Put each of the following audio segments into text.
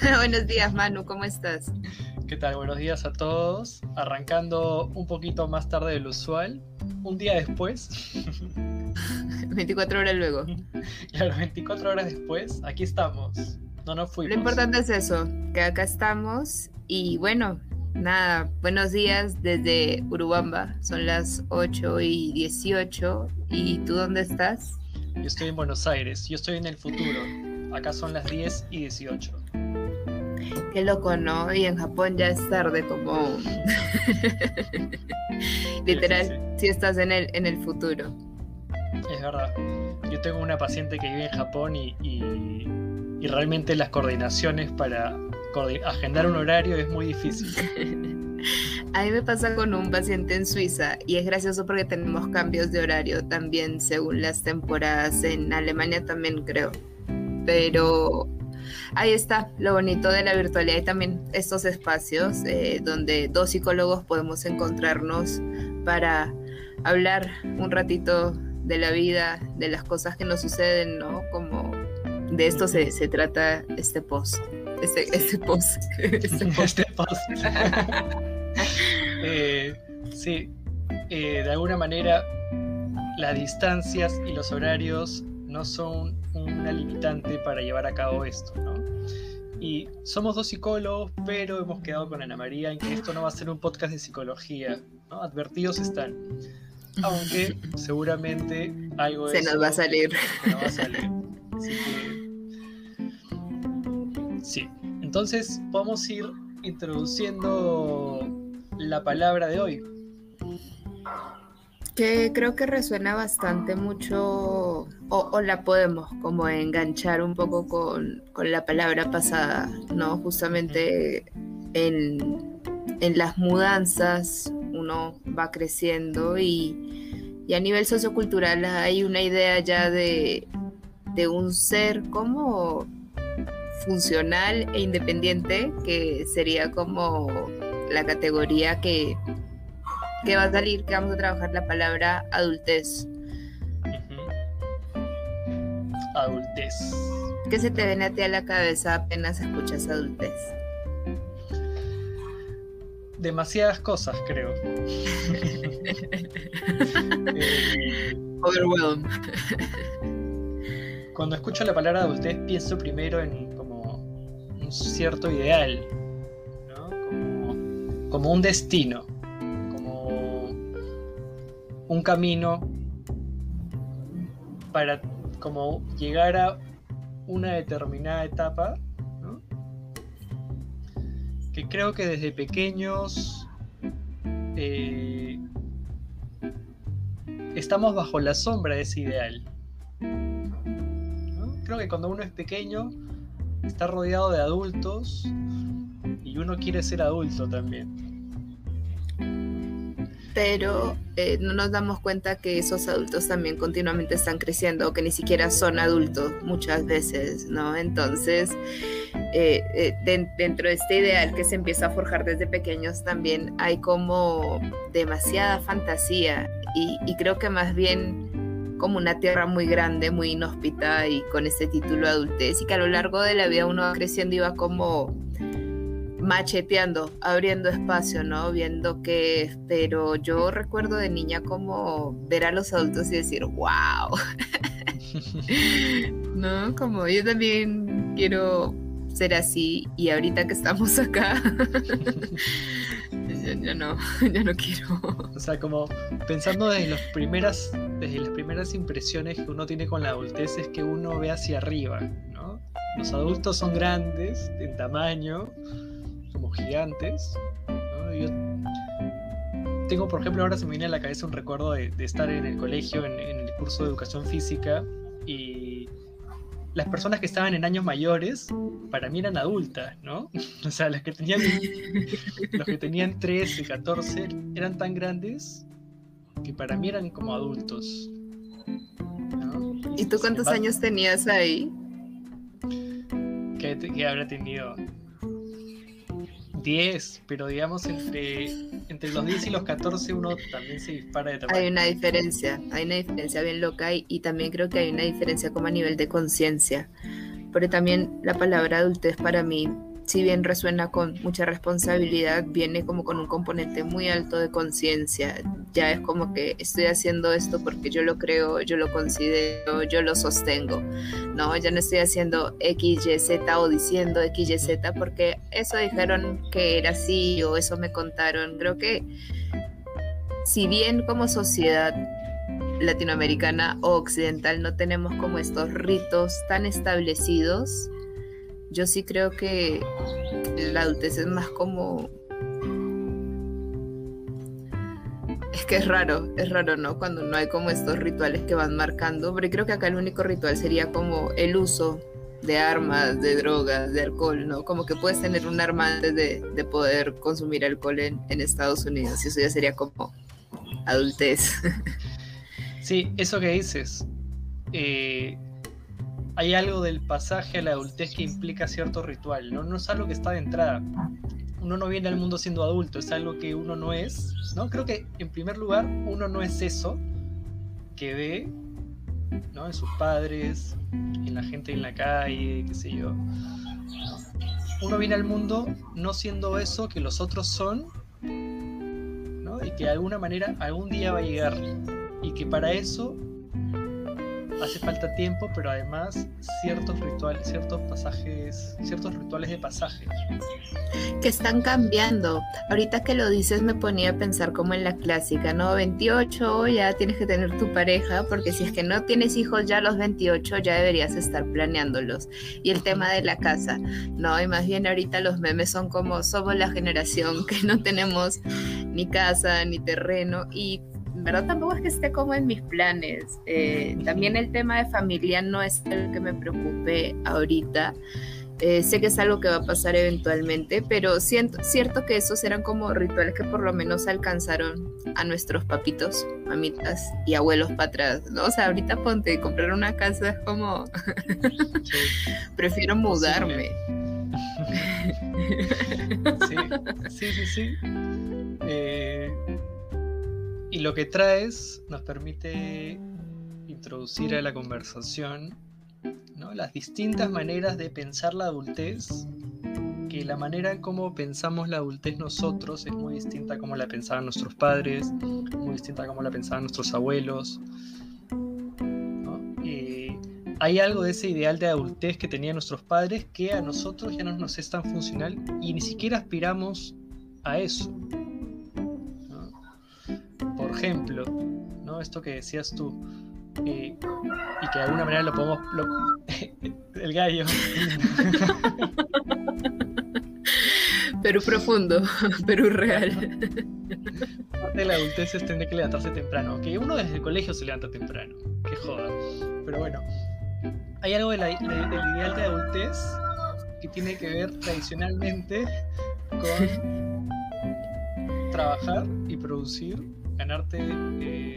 Buenos días, Manu, ¿cómo estás? ¿Qué tal? Buenos días a todos. Arrancando un poquito más tarde de lo usual, un día después. 24 horas luego. Claro, 24 horas después, aquí estamos. No nos fuimos. Lo importante es eso, que acá estamos y bueno, nada, buenos días desde Urubamba. Son las 8 y 18. ¿Y tú dónde estás? Yo estoy en Buenos Aires, yo estoy en el futuro. Acá son las 10 y 18. Qué loco, ¿no? Y en Japón ya es tarde, como. Literal, si estás en el, en el futuro. Es verdad. Yo tengo una paciente que vive en Japón y, y, y realmente las coordinaciones para agendar un horario es muy difícil. A mí me pasa con un paciente en Suiza y es gracioso porque tenemos cambios de horario también según las temporadas. En Alemania también creo. Pero ahí está lo bonito de la virtualidad y también estos espacios eh, donde dos psicólogos podemos encontrarnos para hablar un ratito de la vida, de las cosas que nos suceden, ¿no? Como de esto se, se trata este post. Este, este post. Este post. Este post. eh, sí, eh, de alguna manera las distancias y los horarios no son una limitante para llevar a cabo esto, ¿no? Y somos dos psicólogos, pero hemos quedado con Ana María en que esto no va a ser un podcast de psicología, ¿no? Advertidos están. Aunque seguramente algo se nos va a salir. Se nos va a salir. Así que... Sí. Entonces podemos ir introduciendo la palabra de hoy. Que creo que resuena bastante mucho, o, la podemos como enganchar un poco con, la palabra pasada, ¿no? Justamente en, las mudanzas uno va creciendo y, y, a nivel sociocultural hay una idea ya de, de un ser como funcional e independiente, que sería como la categoría que, que va a salir, que vamos a trabajar la palabra adultez. Adultez. ¿Qué se te viene a ti a la cabeza apenas escuchas adultez? Demasiadas cosas, creo. eh, Overwhelmed. Cuando escucho la palabra adultez pienso primero en cierto ideal, como, un destino, como un camino para como llegar a una determinada etapa, que creo que desde pequeños eh, estamos bajo la sombra de ese ideal. Creo que cuando uno es pequeño está rodeado de adultos y uno quiere ser adulto también. Pero eh, no nos damos cuenta que esos adultos también continuamente están creciendo, o que ni siquiera son adultos muchas veces, ¿no? Entonces, eh, eh, dentro de este ideal que se empieza a forjar desde pequeños también hay como demasiada fantasía y, creo que más bien como una tierra muy grande, muy inhóspita y con ese título de adultez y que a lo largo de la vida uno va creciendo y va como macheteando, abriendo espacio, ¿no? Viendo que, pero yo recuerdo de niña como ver a los adultos y decir, wow, ¿no? Como yo también quiero ser así y ahorita que estamos acá, ya, no, ya no quiero. O sea, como pensando desde las primeras, desde las primeras impresiones que uno tiene con la adultez es que uno ve hacia arriba, ¿no? Los adultos son grandes en tamaño, gigantes, Yo tengo, por ejemplo, ahora se me viene a la cabeza un recuerdo de, estar en el colegio, en, en el curso de educación física, y las personas que estaban en años mayores, para mí eran adultas, ¿no? O sea, las que tenían, los que tenían 13, 14, eran tan grandes que para mí eran como adultos. ¿Y tú cuántos años tenías ahí? Que, que habrá tenido 10, pero digamos entre, entre los 10 y los 14 uno también se dispara de tamaño. Hay una diferencia, hay una diferencia bien loca y, y también creo que hay una diferencia como a nivel de conciencia, pero también la palabra adultez para mí si bien resuena con mucha responsabilidad, viene como con un componente muy alto de conciencia. Ya es como que estoy haciendo esto porque yo lo creo, yo lo considero, yo lo sostengo. No, ya no estoy haciendo X, Y, Z o diciendo X, Y, Z porque eso dijeron que era así o eso me contaron. Creo que si bien como sociedad latinoamericana o occidental no tenemos como estos ritos tan establecidos, yo sí creo que la adultez es más como... Es que es raro, es raro, ¿no? Cuando no hay como estos rituales que van marcando, pero creo que acá el único ritual sería como el uso de armas, de drogas, de alcohol, ¿no? Como que puedes tener un arma antes de, poder consumir alcohol en, en Estados Unidos y eso ya sería como adultez. Sí, eso que dices. Eh, hay algo del pasaje a la adultez que implica cierto ritual, ¿no? No es algo que está de entrada. Uno no viene al mundo siendo adulto, es algo que uno no es, ¿no? Creo que en primer lugar uno no es eso que ve, ¿no? En sus padres, en la gente en la calle, qué sé yo. Uno viene al mundo no siendo eso que los otros son, ¿no? Y que de alguna manera algún día va a llegar. Y que para eso hace falta tiempo, pero además ciertos rituales, ciertos pasajes, ciertos rituales de pasaje. Que están cambiando. Ahorita que lo dices me ponía a pensar como en la clásica, ¿no? 28 ya tienes que tener tu pareja, porque si es que no tienes hijos ya a los 28 ya deberías estar planeándolos. Y el tema de la casa, ¿no? Y más bien ahorita los memes son como somos la generación que no tenemos ni casa ni terreno y verdad tampoco es que esté como en mis planes. Eh, también el tema de familia no es el que me preocupe ahorita. Eh, sé que es algo que va a pasar eventualmente, pero siento, cierto que esos eran como rituales que por lo menos alcanzaron a nuestros papitos, mamitas y abuelos para atrás, ¿no? O sea, ahorita ponte, comprar una casa es como... Prefiero mudarme. sí, sí, sí. sí. Eh, y lo que traes nos permite introducir a la conversación ¿no? las distintas maneras de pensar la adultez, que la manera en cómo pensamos la adultez nosotros es muy distinta a cómo la pensaban nuestros padres, muy distinta a cómo la pensaban nuestros abuelos. hay algo de ese ideal de adultez que tenían nuestros padres que a nosotros ya no nos es tan funcional y ni siquiera aspiramos a eso ejemplo, ¿no? Esto que decías tú, eh, y que de alguna manera lo podemos... el gallo. Perú profundo, Perú real. Parte de la adultez es tener que levantarse temprano, que uno desde el colegio se levanta temprano, que joda. Pero bueno, hay algo de la, del ideal de adultez que tiene que ver tradicionalmente con trabajar y producir ganarte eh,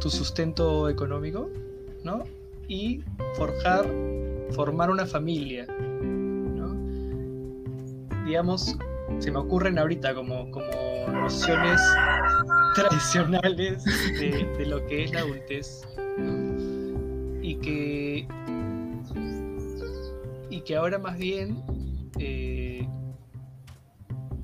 tu sustento económico, ¿no? Y forjar, formar una familia, ¿no? Digamos, se me ocurren ahorita como, como nociones tradicionales de, lo que es la adultez, Y que, y que ahora más bien eh,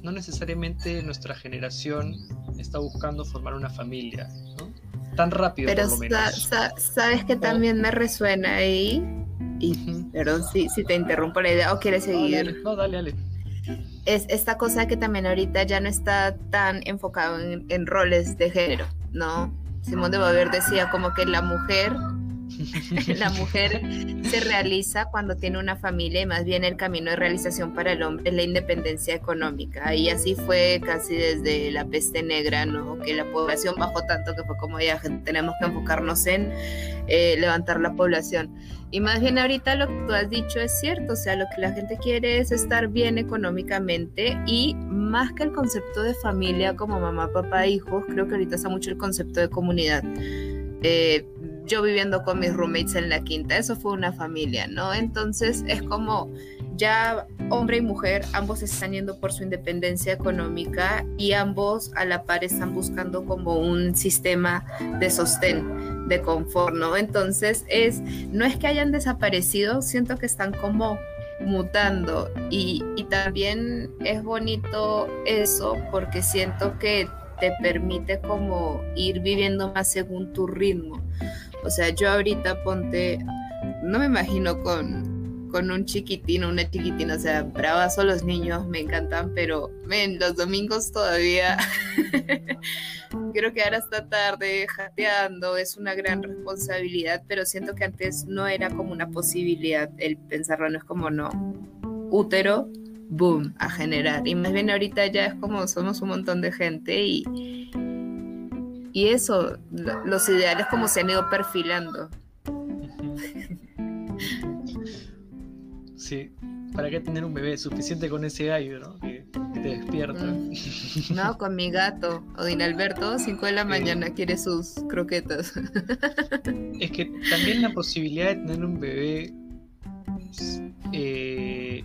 no necesariamente nuestra generación está buscando formar una familia, ¿no? Tan rápido Pero por lo menos. sabes que también me resuena ahí, y, perdón si, si te interrumpo la idea o quieres seguir. No, dale, dale. Es esta cosa que también ahorita ya no está tan enfocado en, en roles de género, ¿no? Simón de Beauvoir decía como que la mujer la mujer se realiza cuando tiene una familia y más bien el camino de realización para el hombre es la independencia económica. Y así fue casi desde la peste negra, ¿no? Que la población bajó tanto que fue como ya tenemos que enfocarnos en eh, levantar la población. Y más bien ahorita lo que tú has dicho es cierto, o sea, lo que la gente quiere es estar bien económicamente y más que el concepto de familia como mamá, papá, hijos, creo que ahorita está mucho el concepto de comunidad. Eh, yo viviendo con mis roommates en la quinta, eso fue una familia, ¿no? Entonces es como ya hombre y mujer, ambos están yendo por su independencia económica y ambos a la par están buscando como un sistema de sostén, de confort, ¿no? Entonces es, no es que hayan desaparecido, siento que están como mutando y, y también es bonito eso porque siento que te permite como ir viviendo más según tu ritmo. O sea, yo ahorita ponte, no me imagino con, con un chiquitín una chiquitina, o sea, bravas los niños, me encantan, pero ven, los domingos todavía quiero quedar hasta tarde jateando, es una gran responsabilidad, pero siento que antes no era como una posibilidad el pensarlo, no es como no, útero, boom, a generar. Y más bien ahorita ya es como somos un montón de gente y, y eso, los ideales como se han ido perfilando. Sí, ¿para qué tener un bebé? Suficiente con ese gallo, ¿no? Que, te despierta. Mm. No, con mi gato, Odin Alberto, 5 de la mañana quiere sus croquetas. Es que también la posibilidad de tener un bebé eh,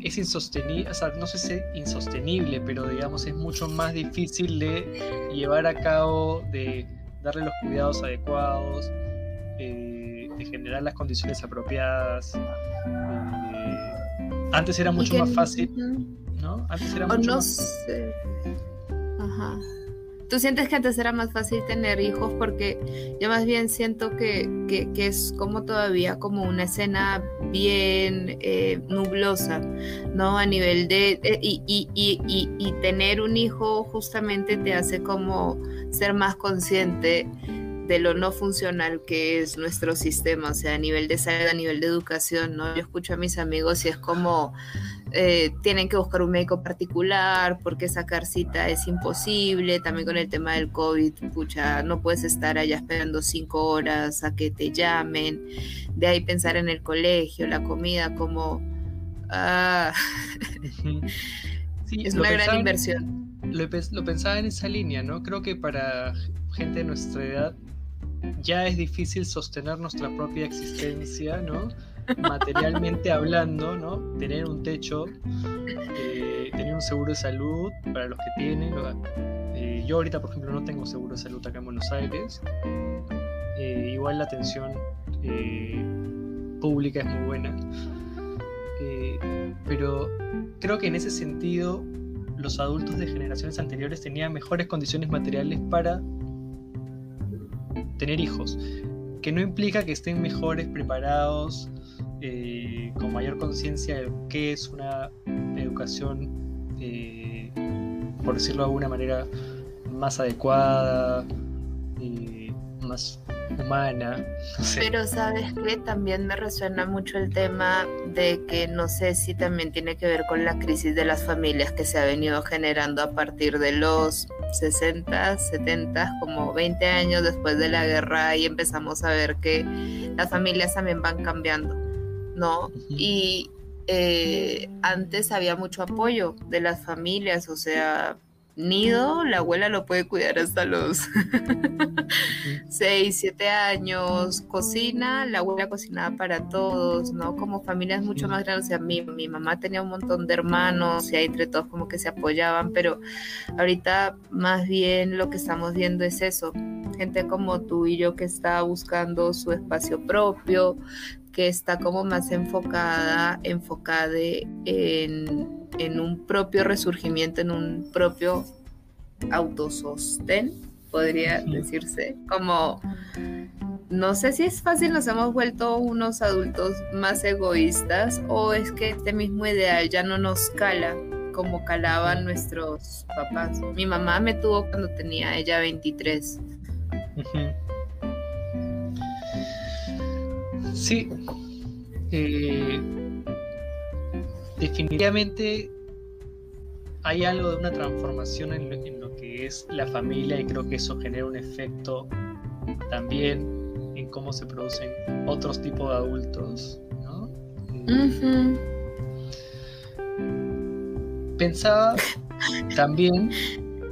es insostenible, o sea, no sé si es insostenible, pero digamos es mucho más difícil de llevar a cabo, de darle los cuidados adecuados, eh, de generar las condiciones apropiadas. Eh, antes era mucho más fácil, ¿no? Antes era mucho no más... Sé. Ajá. ¿Tú sientes que antes era más fácil tener hijos? Porque yo más bien siento que, que, es como todavía como una escena bien eh, nublosa, ¿no? A nivel de... Eh, y, y, y, y, tener un hijo justamente te hace como ser más consciente de lo no funcional que es nuestro sistema, o sea, a nivel de salud, a nivel de educación, ¿no? Yo escucho a mis amigos y es como eh, tienen que buscar un médico particular porque sacar cita es imposible, también con el tema del COVID, pucha, no puedes estar allá esperando cinco horas a que te llamen, de ahí pensar en el colegio, la comida, como... Ah, es una gran inversión. Lo, lo pensaba en esa línea, ¿no? Creo que para gente de nuestra edad ya es difícil sostener nuestra propia existencia, ¿no? materialmente hablando, ¿no? Tener un techo, eh, tener un seguro de salud para los que tienen. Eh, yo ahorita, por ejemplo, no tengo seguro de salud acá en Buenos Aires. Eh, igual la atención pública es muy buena. pero creo que en ese sentido los adultos de generaciones anteriores tenían mejores condiciones materiales para tener hijos, que no implica que estén mejores preparados eh, con mayor conciencia de qué es una educación, eh, por decirlo de alguna manera, más adecuada, y más humana. Pero sabes que también me resuena mucho el tema de que no sé si también tiene que ver con la crisis de las familias que se ha venido generando a partir de los 60, 70, como 20 años después de la guerra y empezamos a ver que las familias también van cambiando ¿no? Y eh, antes había mucho apoyo de las familias, o sea, nido, la abuela lo puede cuidar hasta los 6, 7 años, cocina, la abuela cocinaba para todos, ¿no? Como familias mucho más grandes, o sea, mi, mi mamá tenía un montón de hermanos y ahí entre todos como que se apoyaban, pero ahorita más bien lo que estamos viendo es eso, gente como tú y yo que está buscando su espacio propio, que está como más enfocada, enfocada en, en un propio resurgimiento, en un propio autosostén, podría decirse, como no sé si es fácil, nos hemos vuelto unos adultos más egoístas o es que este mismo ideal ya no nos cala como calaban nuestros papás. Mi mamá me tuvo cuando tenía ella 23. Sí. Eh, definitivamente hay algo de una transformación en lo, que es la familia y creo que eso genera un efecto también en cómo se producen otros tipos de adultos. ¿no? Pensaba también,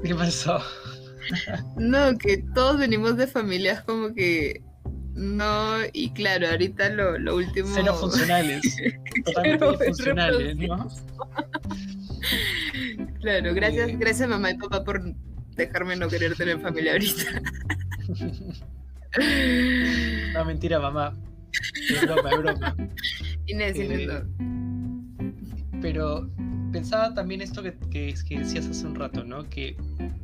¿qué pasó? no, que todos venimos de familias como que No, y claro, ahorita lo, lo último. Cero funcionales. Totalmente funcionales, ¿no? Claro, gracias, eh. gracias mamá y papá por dejarme no querer tener familia ahorita. No, mentira, mamá. Es broma, es broma. Inés, Inés, eh, Pero pensaba también esto que, que, que, decías hace un rato, ¿no? Que,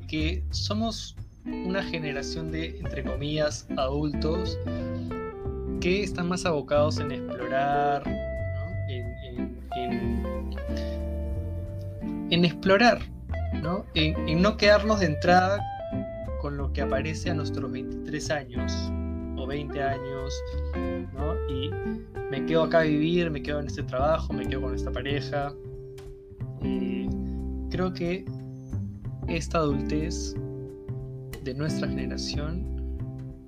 que somos una generación de, entre comillas, adultos que están más abocados en explorar, ¿no? en, explorar, ¿no? En, no quedarnos de entrada con lo que aparece a nuestros 23 años o 20 años, ¿no? Y me quedo acá a vivir, me quedo en este trabajo, me quedo con esta pareja. Eh, creo que esta adultez de nuestra generación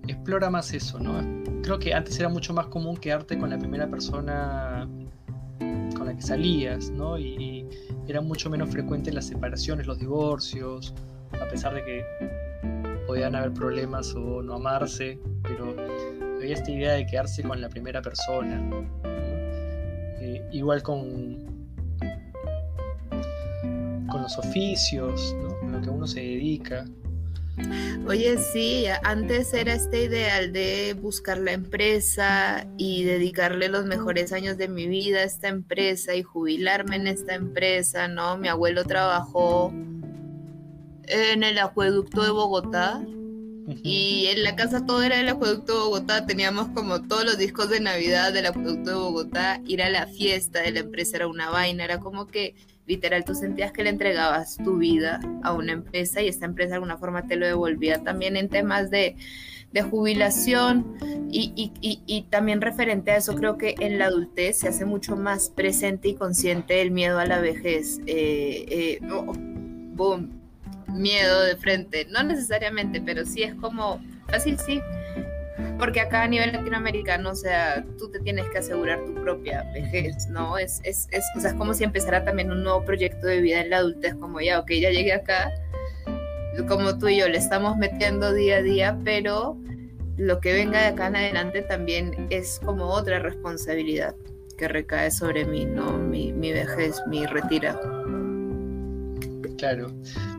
explora más eso, ¿no? Creo que antes era mucho más común quedarte con la primera persona con la que salías, ¿no? Y, era mucho menos frecuente las separaciones, los divorcios, a pesar de que podían haber problemas o no amarse, pero había esta idea de quedarse con la primera persona. Eh, igual con, con los oficios, ¿no? lo que uno se dedica. Oye, sí, antes era este ideal de buscar la empresa y dedicarle los mejores años de mi vida a esta empresa y jubilarme en esta empresa, ¿no? Mi abuelo trabajó en el acueducto de Bogotá y en la casa todo era el acueducto de Bogotá, teníamos como todos los discos de Navidad del acueducto de Bogotá, ir a la fiesta de la empresa era una vaina, era como que literal tú sentías que le entregabas tu vida a una empresa y esta empresa de alguna forma te lo devolvía también en temas de, jubilación y, también referente a eso creo que en la adultez se hace mucho más presente y consciente el miedo a la vejez. Eh, eh, boom, miedo de frente, no necesariamente, pero sí es como fácil, sí porque acá a nivel latinoamericano, o sea, tú te tienes que asegurar tu propia vejez, ¿no? Es, es, es, o sea, como si empezara también un nuevo proyecto de vida en la adultez, como ya, ok, ya llegué acá, como tú y yo le estamos metiendo día a día, pero lo que venga de acá en adelante también es como otra responsabilidad que recae sobre mí, ¿no? Mi, mi vejez, mi retira. Claro,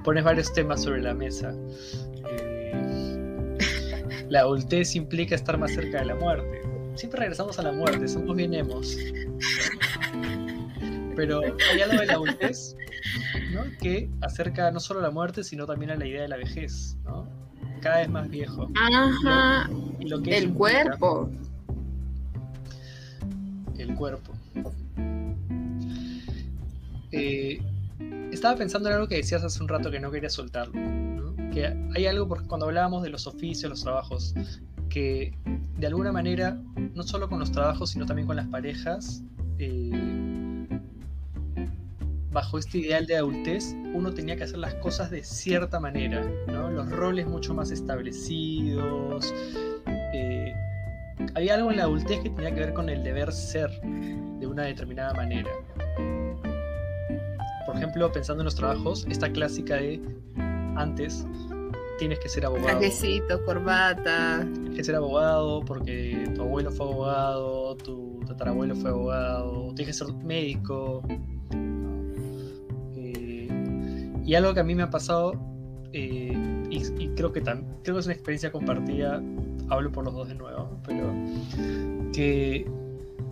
pones varios temas sobre la mesa la adultez implica estar más cerca de la muerte. Siempre regresamos a la muerte, somos bien emos. Pero hay algo de la adultez ¿no? que acerca no solo a la muerte, sino también a la idea de la vejez, ¿no? Cada vez más viejo. Ajá. el cuerpo. El cuerpo. Eh, estaba pensando en algo que decías hace un rato que no quería soltarlo que hay algo, porque cuando hablábamos de los oficios, los trabajos, que de alguna manera, no solo con los trabajos, sino también con las parejas, eh, bajo este ideal de adultez, uno tenía que hacer las cosas de cierta manera, los roles mucho más establecidos. Eh, había algo en la adultez que tenía que ver con el deber ser de una determinada manera. Por ejemplo, pensando en los trabajos, esta clásica de antes tienes que ser abogado. Trajecito, corbata. Tienes que ser abogado porque tu abuelo fue abogado, tu tatarabuelo fue abogado, tienes que ser médico. Eh, y algo que a mí me ha pasado, eh, y, creo, que creo que es una experiencia compartida, hablo por los dos de nuevo, pero que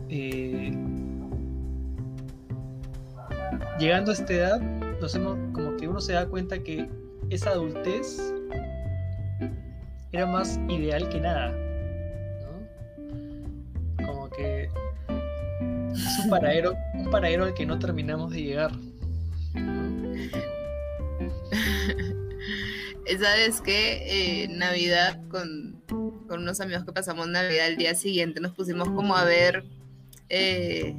eh, llegando a esta edad, nos hemos, como que uno se da cuenta que esa adultez era más ideal que nada. ¿no? Como que es un paradero, un paradero al que no terminamos de llegar. Sabes que eh, Navidad con, con, unos amigos que pasamos Navidad al día siguiente nos pusimos como a ver eh,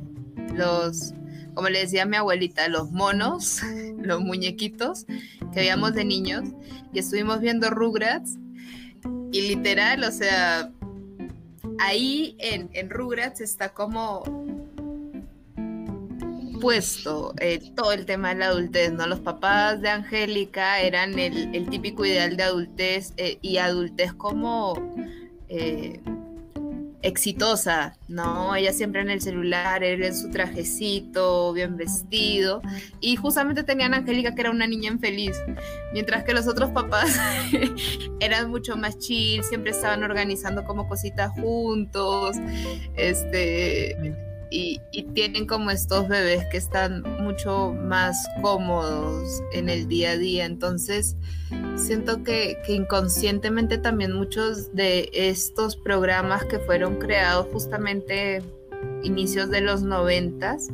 los como le decía mi abuelita, los monos, los muñequitos que veíamos de niños y estuvimos viendo Rugrats y literal, o sea, ahí en, en Rugrats está como puesto eh, todo el tema de la adultez, ¿no? Los papás de Angélica eran el, típico ideal de adultez eh, y adultez como... Eh, exitosa, ¿no? Ella siempre en el celular, él en su trajecito, bien vestido. Y justamente tenían a Angélica que era una niña infeliz, mientras que los otros papás eran mucho más chill, siempre estaban organizando como cositas juntos, este y, tienen como estos bebés que están mucho más cómodos en el día a día. Entonces, siento que, que inconscientemente también muchos de estos programas que fueron creados justamente inicios de los noventas,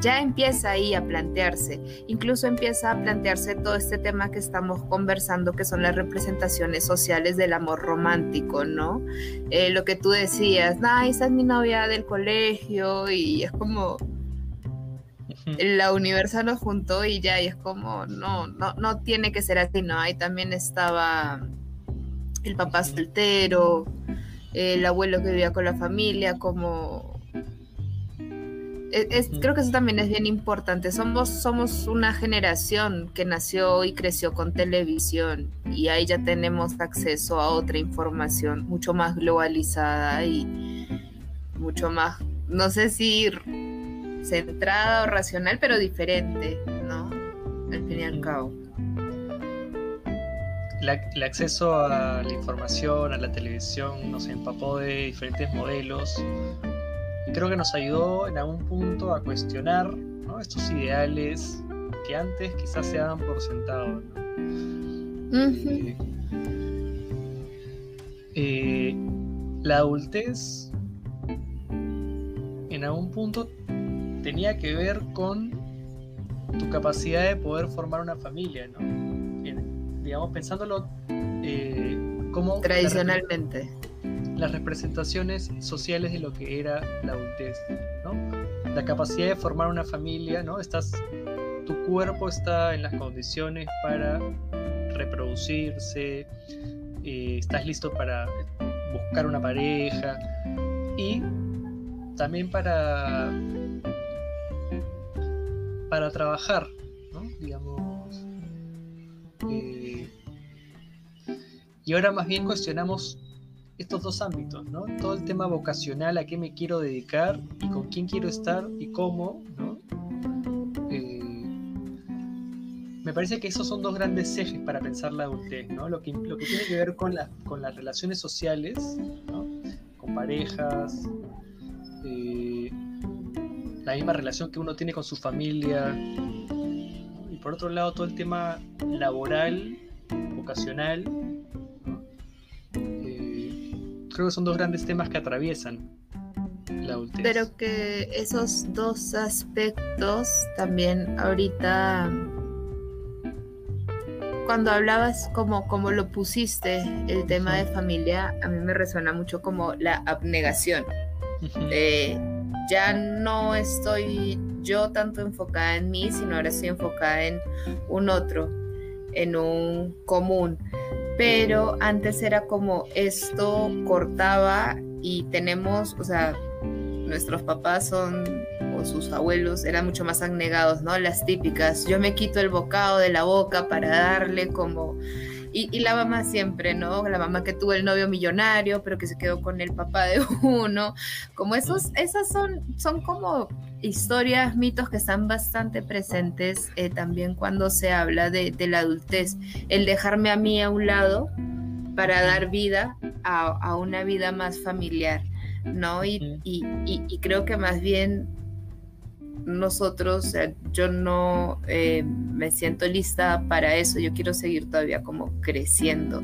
ya empieza ahí a plantearse. Incluso empieza a plantearse todo este tema que estamos conversando, que son las representaciones sociales del amor romántico, ¿no? Eh, lo que tú decías, nah, esa es mi novia del colegio y es como la universa nos juntó y ya, y es como, no, no, no tiene que ser así, ¿no? Ahí también estaba el papá soltero, el abuelo que vivía con la familia, como creo que eso también es bien importante. Somos, somos una generación que nació y creció con televisión y ahí ya tenemos acceso a otra información mucho más globalizada y mucho más, no sé si centrada o racional, pero diferente, ¿no? Al fin y al cabo. el acceso a la información, a la televisión, nos empapó de diferentes modelos, y creo que nos ayudó en algún punto a cuestionar estos ideales que antes quizás se daban por sentado. Eh, eh, la adultez en algún punto tenía que ver con tu capacidad de poder formar una familia, ¿no? digamos, pensándolo eh, como... Tradicionalmente las representaciones sociales de lo que era la adultez, ¿no? La capacidad de formar una familia, ¿no? Estás, tu cuerpo está en las condiciones para reproducirse, eh, estás listo para buscar una pareja y también para para trabajar, ¿no? Digamos. Eh, y ahora más bien cuestionamos estos dos ámbitos, ¿no? Todo el tema vocacional, a qué me quiero dedicar y con quién quiero estar y cómo, ¿no? Eh, me parece que esos son dos grandes ejes para pensar la adultez, ¿no? Lo que, lo que tiene que ver con, con las relaciones sociales, ¿no? Con parejas, eh, la misma relación que uno tiene con su familia, y por otro lado todo el tema laboral, vocacional, creo que son dos grandes temas que atraviesan la adultez. Pero que esos dos aspectos también ahorita, cuando hablabas como, como lo pusiste, el tema de familia, a mí me resuena mucho como la abnegación. ya no estoy yo tanto enfocada en mí, sino ahora estoy enfocada en un otro, en un común pero antes era como esto cortaba y tenemos, o sea, nuestros papás son o sus abuelos eran mucho más abnegados, ¿no? Las típicas, yo me quito el bocado de la boca para darle como... Y, la mamá siempre, ¿no? La mamá que tuvo el novio millonario, pero que se quedó con el papá de uno. Como esos, esas son, son como historias, mitos que están bastante presentes eh, también cuando se habla de, la adultez. El dejarme a mí a un lado para dar vida a, una vida más familiar, ¿no? Y, y, creo que más bien nosotros, yo no eh, me siento lista para eso, yo quiero seguir todavía como creciendo.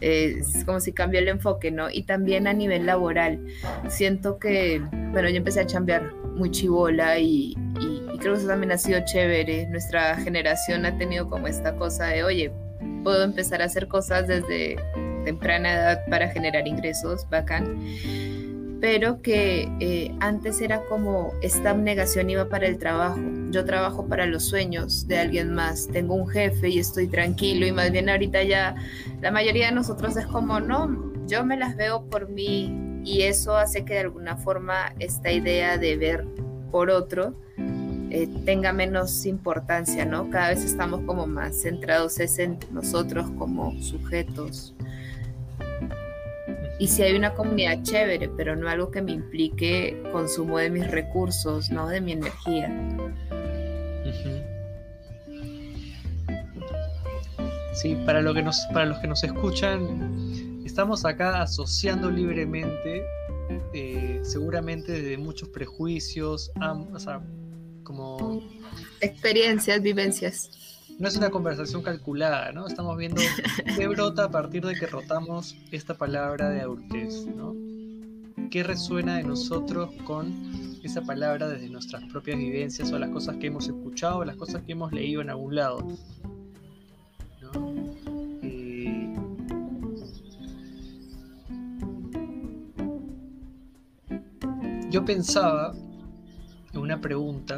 es como si cambió el enfoque, ¿no? Y también a nivel laboral, siento que, bueno, yo empecé a chambear muy chivola y, y, creo que eso también ha sido chévere. Nuestra generación ha tenido como esta cosa de, oye, puedo empezar a hacer cosas desde temprana edad para generar ingresos, bacán pero que eh, antes era como esta abnegación iba para el trabajo. Yo trabajo para los sueños de alguien más, tengo un jefe y estoy tranquilo y más bien ahorita ya la mayoría de nosotros es como, no, yo me las veo por mí y eso hace que de alguna forma esta idea de ver por otro eh, tenga menos importancia, ¿no? Cada vez estamos como más centrados en nosotros como sujetos Y si hay una comunidad chévere, pero no algo que me implique consumo de mis recursos, no de mi energía. Sí, para, lo que nos, para los que nos escuchan, estamos acá asociando libremente, eh, seguramente desde muchos prejuicios, o sea, como... Experiencias, vivencias no es una conversación calculada, ¿no? Estamos viendo qué brota a partir de que rotamos esta palabra de adultez, ¿no? ¿Qué resuena de nosotros con esa palabra desde nuestras propias vivencias o las cosas que hemos escuchado o las cosas que hemos leído en algún lado? Eh, yo pensaba en una pregunta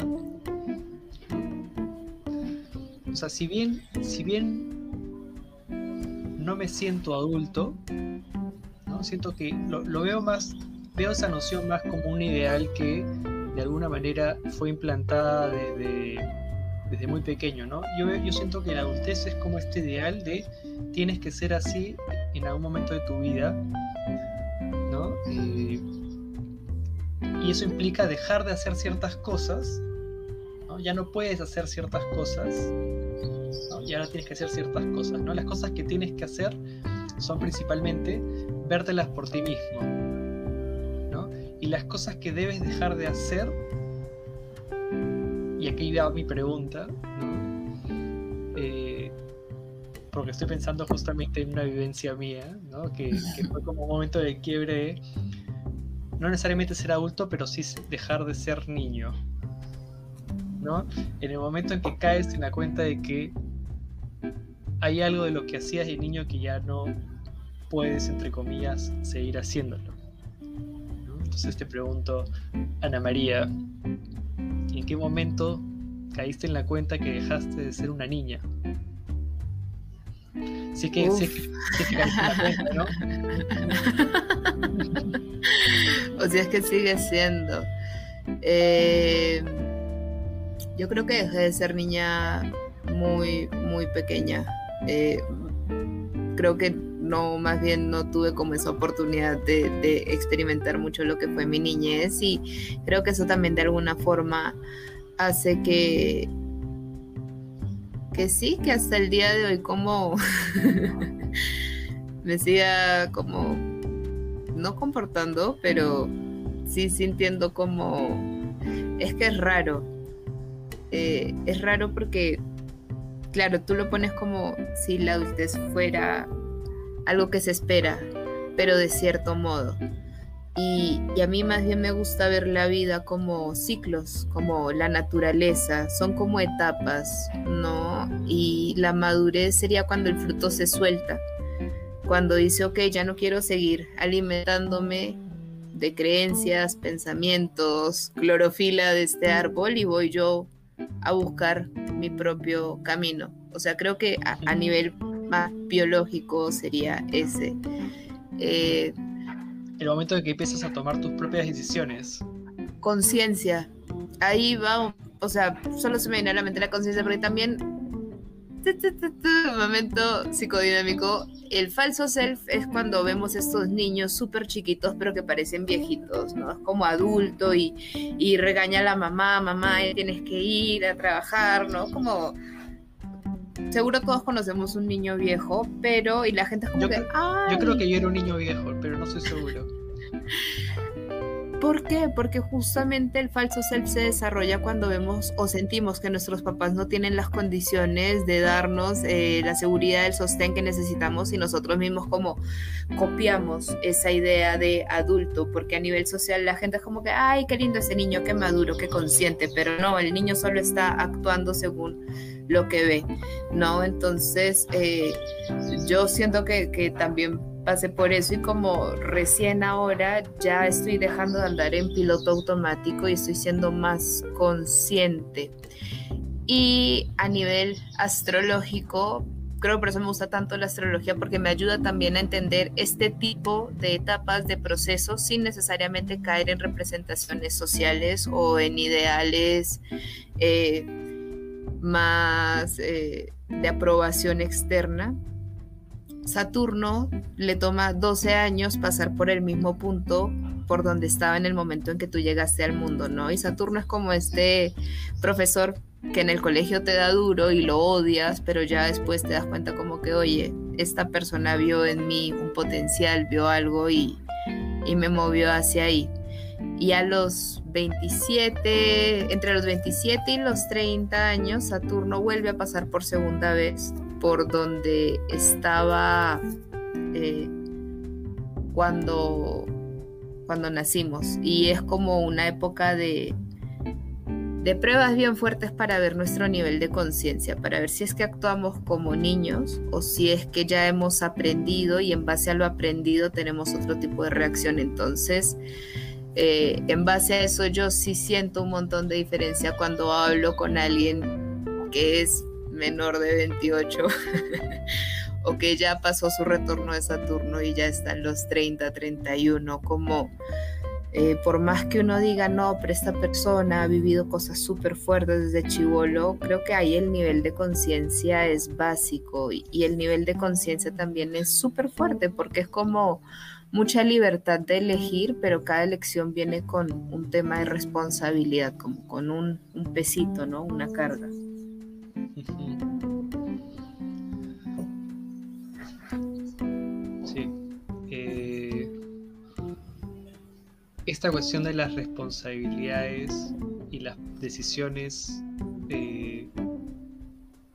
o sea, si bien, si bien no me siento adulto, ¿no? siento que lo, veo más, veo esa noción más como un ideal que de alguna manera fue implantada desde, desde muy pequeño, ¿no? Yo, yo siento que la adultez es como este ideal de tienes que ser así en algún momento de tu vida, ¿no? Eh, y eso implica dejar de hacer ciertas cosas. Ya no puedes hacer ciertas cosas y ahora tienes que hacer ciertas cosas, ¿no? Las cosas que tienes que hacer son principalmente vértelas por ti mismo, ¿no? Y las cosas que debes dejar de hacer, y aquí va mi pregunta. Eh, porque estoy pensando justamente en una vivencia mía, ¿no? que, que fue como un momento de quiebre, no necesariamente ser adulto, pero sí dejar de ser niño, ¿no? En el momento en que caes en la cuenta de que hay algo de lo que hacías de niño que ya no puedes, entre comillas, seguir haciéndolo. Entonces te pregunto, Ana María, ¿en qué momento caíste en la cuenta que dejaste de ser una niña? Es que, que, caíste en la cuenta, ¿no? o sea, es que sigue siendo. Eh, yo creo que dejé de ser niña muy, muy pequeña. Eh, creo que no, más bien no tuve como esa oportunidad de, experimentar mucho lo que fue mi niñez y creo que eso también de alguna forma hace que, que sí, que hasta el día de hoy como me siga como, no comportando, pero sí sintiendo como, es que es raro, eh, es raro porque claro, tú lo pones como si la adultez fuera algo que se espera, pero de cierto modo. Y, a mí más bien me gusta ver la vida como ciclos, como la naturaleza, son como etapas, ¿no? Y la madurez sería cuando el fruto se suelta, cuando dice, ok, ya no quiero seguir alimentándome de creencias, pensamientos, clorofila de este árbol y voy yo a buscar mi propio camino. O sea, creo que a, nivel más biológico sería ese. Eh, el momento en que empiezas a tomar tus propias decisiones. Conciencia. Ahí va, o sea, solo se me viene a la mente la conciencia, porque también momento psicodinámico. El falso self es cuando vemos estos niños súper chiquitos, pero que parecen viejitos, ¿no? Es como adulto y, y regaña a la mamá, mamá, tienes que ir a trabajar, ¿no? Como. Seguro todos conocemos un niño viejo, pero. Y la gente es como que. Yo creo que yo era un niño viejo, pero no estoy seguro. ¿Por qué? Porque justamente el falso self se desarrolla cuando vemos o sentimos que nuestros papás no tienen las condiciones de darnos eh, la seguridad, el sostén que necesitamos y nosotros mismos como copiamos esa idea de adulto, porque a nivel social la gente es como que, ay, qué lindo ese niño, qué maduro, qué consciente, pero no, el niño solo está actuando según lo que ve, ¿no? Entonces, eh, yo siento que, que también pasé por eso y como recién ahora ya estoy dejando de andar en piloto automático y estoy siendo más consciente. Y a nivel astrológico, creo por eso me gusta tanto la astrología porque me ayuda también a entender este tipo de etapas de procesos sin necesariamente caer en representaciones sociales o en ideales eh, más eh, de aprobación externa Saturno le toma 12 años pasar por el mismo punto por donde estaba en el momento en que tú llegaste al mundo, ¿no? Y Saturno es como este profesor que en el colegio te da duro y lo odias, pero ya después te das cuenta como que, oye, esta persona vio en mí un potencial, vio algo y, y me movió hacia ahí. Y a los 27, entre los 27 y los 30 años, Saturno vuelve a pasar por segunda vez por donde estaba eh, cuando, cuando nacimos. Y es como una época de, de pruebas bien fuertes para ver nuestro nivel de conciencia, para ver si es que actuamos como niños o si es que ya hemos aprendido y en base a lo aprendido tenemos otro tipo de reacción. Entonces, eh, en base a eso yo sí siento un montón de diferencia cuando hablo con alguien que es menor de 28 o que ya pasó su retorno de Saturno y ya está en los 30, 31, como eh, por más que uno diga, no, pero esta persona ha vivido cosas súper fuertes desde chivolo, creo que ahí el nivel de conciencia es básico y, el nivel de conciencia también es súper fuerte porque es como mucha libertad de elegir, pero cada elección viene con un tema de responsabilidad, como con un pesito, ¿no? Una carga. Sí. Eh, esta cuestión de las responsabilidades y las decisiones eh,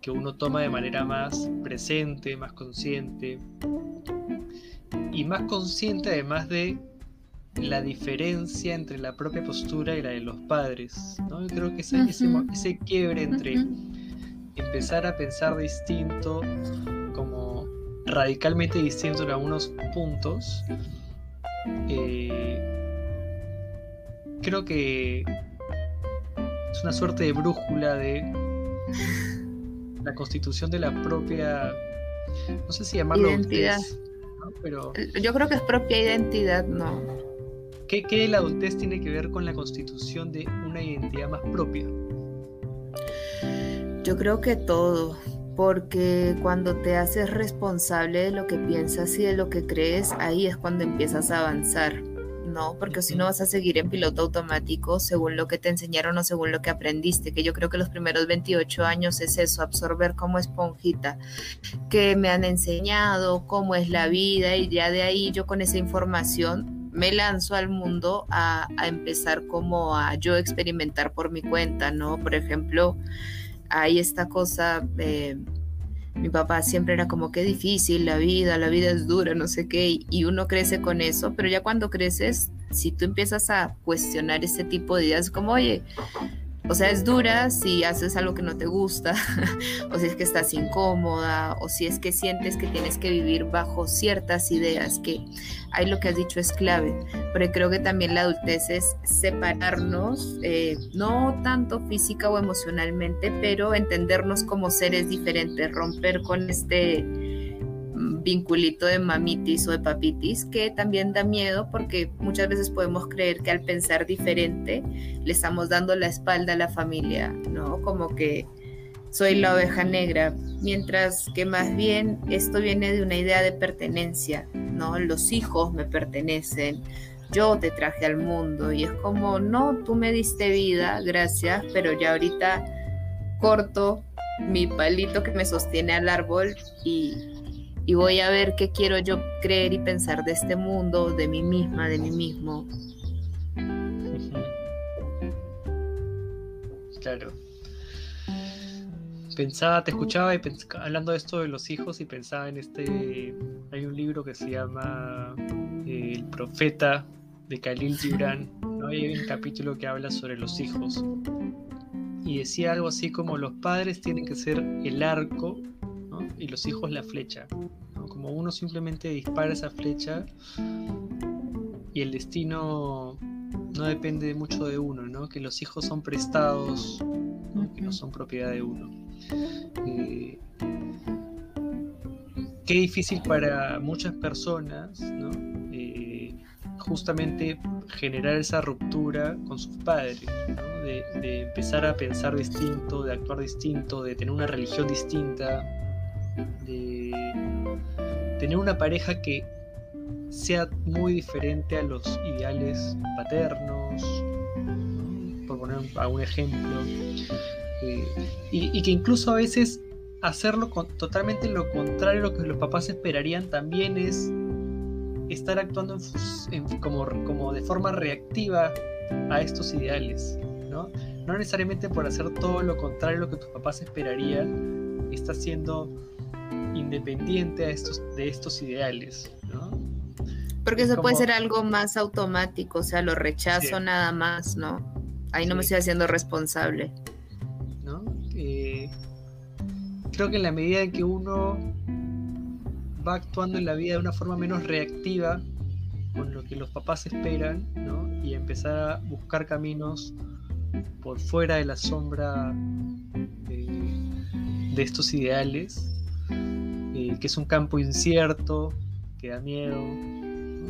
que uno toma de manera más presente, más consciente, y más consciente además de la diferencia entre la propia postura y la de los padres. ¿no? Yo creo que ese, ese, quiebre entre empezar a pensar distinto, como radicalmente distinto en algunos puntos, eh, creo que es una suerte de brújula de la constitución de la propia, no sé si llamarlo identidad. Pero... Yo creo que es propia identidad, ¿no? ¿Qué, ¿Qué la adultez tiene que ver con la constitución de una identidad más propia? Yo creo que todo, porque cuando te haces responsable de lo que piensas y de lo que crees, ahí es cuando empiezas a avanzar. ¿no? Porque si no vas a seguir en piloto automático según lo que te enseñaron o según lo que aprendiste, que yo creo que los primeros 28 años es eso, absorber como esponjita, que me han enseñado, cómo es la vida y ya de ahí yo con esa información me lanzo al mundo a, empezar como a yo experimentar por mi cuenta, ¿no? Por ejemplo, hay esta cosa... Eh, mi papá siempre era como que difícil la vida, la vida es dura, no sé qué, y uno crece con eso, pero ya cuando creces, si tú empiezas a cuestionar ese tipo de ideas, como, oye, o sea, es dura si haces algo que no te gusta, o si es que estás incómoda, o si es que sientes que tienes que vivir bajo ciertas ideas, que ahí lo que has dicho es clave. Pero creo que también la adultez es separarnos, eh, no tanto física o emocionalmente, pero entendernos como seres diferentes, romper con este vinculito de mamitis o de papitis que también da miedo porque muchas veces podemos creer que al pensar diferente le estamos dando la espalda a la familia, ¿no? Como que soy la oveja negra, mientras que más bien esto viene de una idea de pertenencia, ¿no? Los hijos me pertenecen, yo te traje al mundo y es como, no, tú me diste vida, gracias, pero ya ahorita corto mi palito que me sostiene al árbol y, y voy a ver qué quiero yo creer y pensar de este mundo, de mí misma, de mí mismo. Claro. Pensaba, te escuchaba y hablando de esto de los hijos y pensaba en este, hay un libro que se llama eh, El profeta de Khalil Gibran, ¿no? hay un capítulo que habla sobre los hijos y decía algo así como los padres tienen que ser el arco y los hijos la flecha. Como uno simplemente dispara esa flecha y el destino no depende mucho de uno, ¿no? que los hijos son prestados, que no son propiedad de uno. Eh, qué difícil para muchas personas, eh, justamente generar esa ruptura con sus padres, de, de, empezar a pensar distinto, de actuar distinto, de tener una religión distinta, de tener una pareja que sea muy diferente a los ideales paternos, por poner algún ejemplo, eh, y, que incluso a veces hacerlo totalmente lo contrario a lo que los papás esperarían también es estar actuando como, como de forma reactiva a estos ideales, ¿no? No necesariamente por hacer todo lo contrario a lo que tus papás esperarían, estás siendo independiente a estos, de estos ideales, ¿no? Porque eso puede ser algo más automático, o sea, lo rechazo nada más, ¿no? Ahí no me estoy haciendo responsable. ¿No? Eh, creo que en la medida en que uno va actuando en la vida de una forma menos reactiva con lo que los papás esperan, ¿no? Y empezar a buscar caminos por fuera de la sombra de, estos ideales, que es un campo incierto, que da miedo,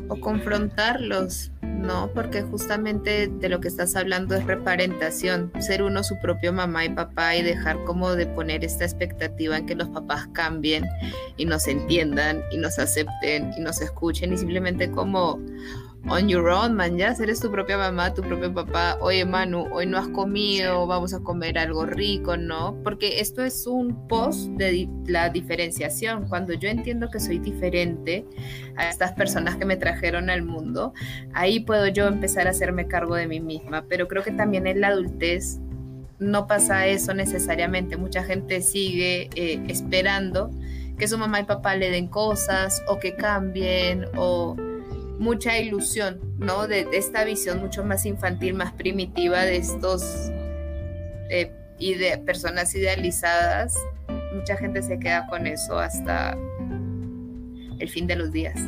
o confrontarlos, ¿no? Porque justamente de lo que estás hablando es reparentación, ser uno su propio mamá y papá y dejar como de poner esta expectativa en que los papás cambien y nos entiendan y nos acepten y nos escuchen y simplemente como, on your own, man, ya eres tu propia mamá, tu propio papá. Oye, Manu, hoy no has comido, vamos a comer algo rico, ¿no? Porque esto es un post de la diferenciación. Cuando yo entiendo que soy diferente a estas personas que me trajeron al mundo, ahí puedo yo empezar a hacerme cargo de mí misma. Pero creo que también en la adultez no pasa eso necesariamente. Mucha gente sigue eh, esperando que su mamá y papá le den cosas o que cambien o mucha ilusión, ¿no? De, esta visión mucho más infantil, más primitiva de estos eh, y de personas idealizadas. Mucha gente se queda con eso hasta el fin de los días.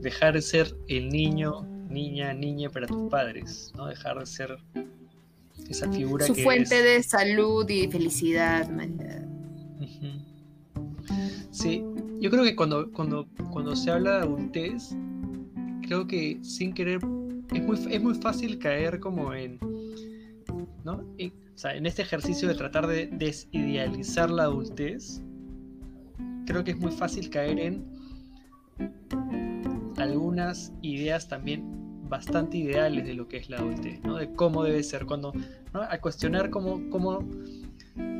Dejar de ser el niño, niña, niña para tus padres, ¿no? Dejar de ser esa figura Su fuente de salud y felicidad, Sí, yo creo que cuando, cuando, cuando se habla de adultez, creo que sin querer es muy, es muy fácil caer como en, ¿no? en este ejercicio de tratar de desidealizar la adultez, creo que es muy fácil caer en algunas ideas también bastante ideales de lo que es la adultez, ¿no? de cómo debe ser, cuando ¿no? a cuestionar cómo, cómo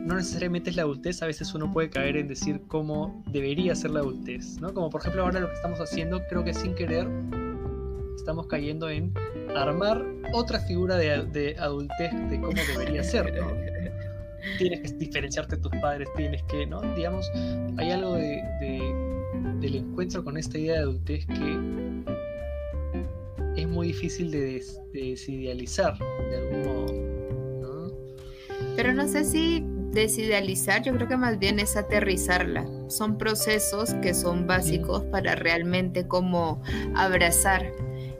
no necesariamente es la adultez, a veces uno puede caer en decir cómo debería ser la adultez, ¿no? Como por ejemplo ahora lo que estamos haciendo, creo que sin querer estamos cayendo en armar otra figura de, adultez de cómo debería ser, ¿no? Tienes que diferenciarte de tus padres, tienes que, ¿no? Digamos, hay algo de, del encuentro con esta idea de adultez que es muy difícil de, de desidealizar de algún modo, ¿no? Pero no sé si desidealizar, yo creo que más bien es aterrizarla. Son procesos que son básicos para realmente como abrazar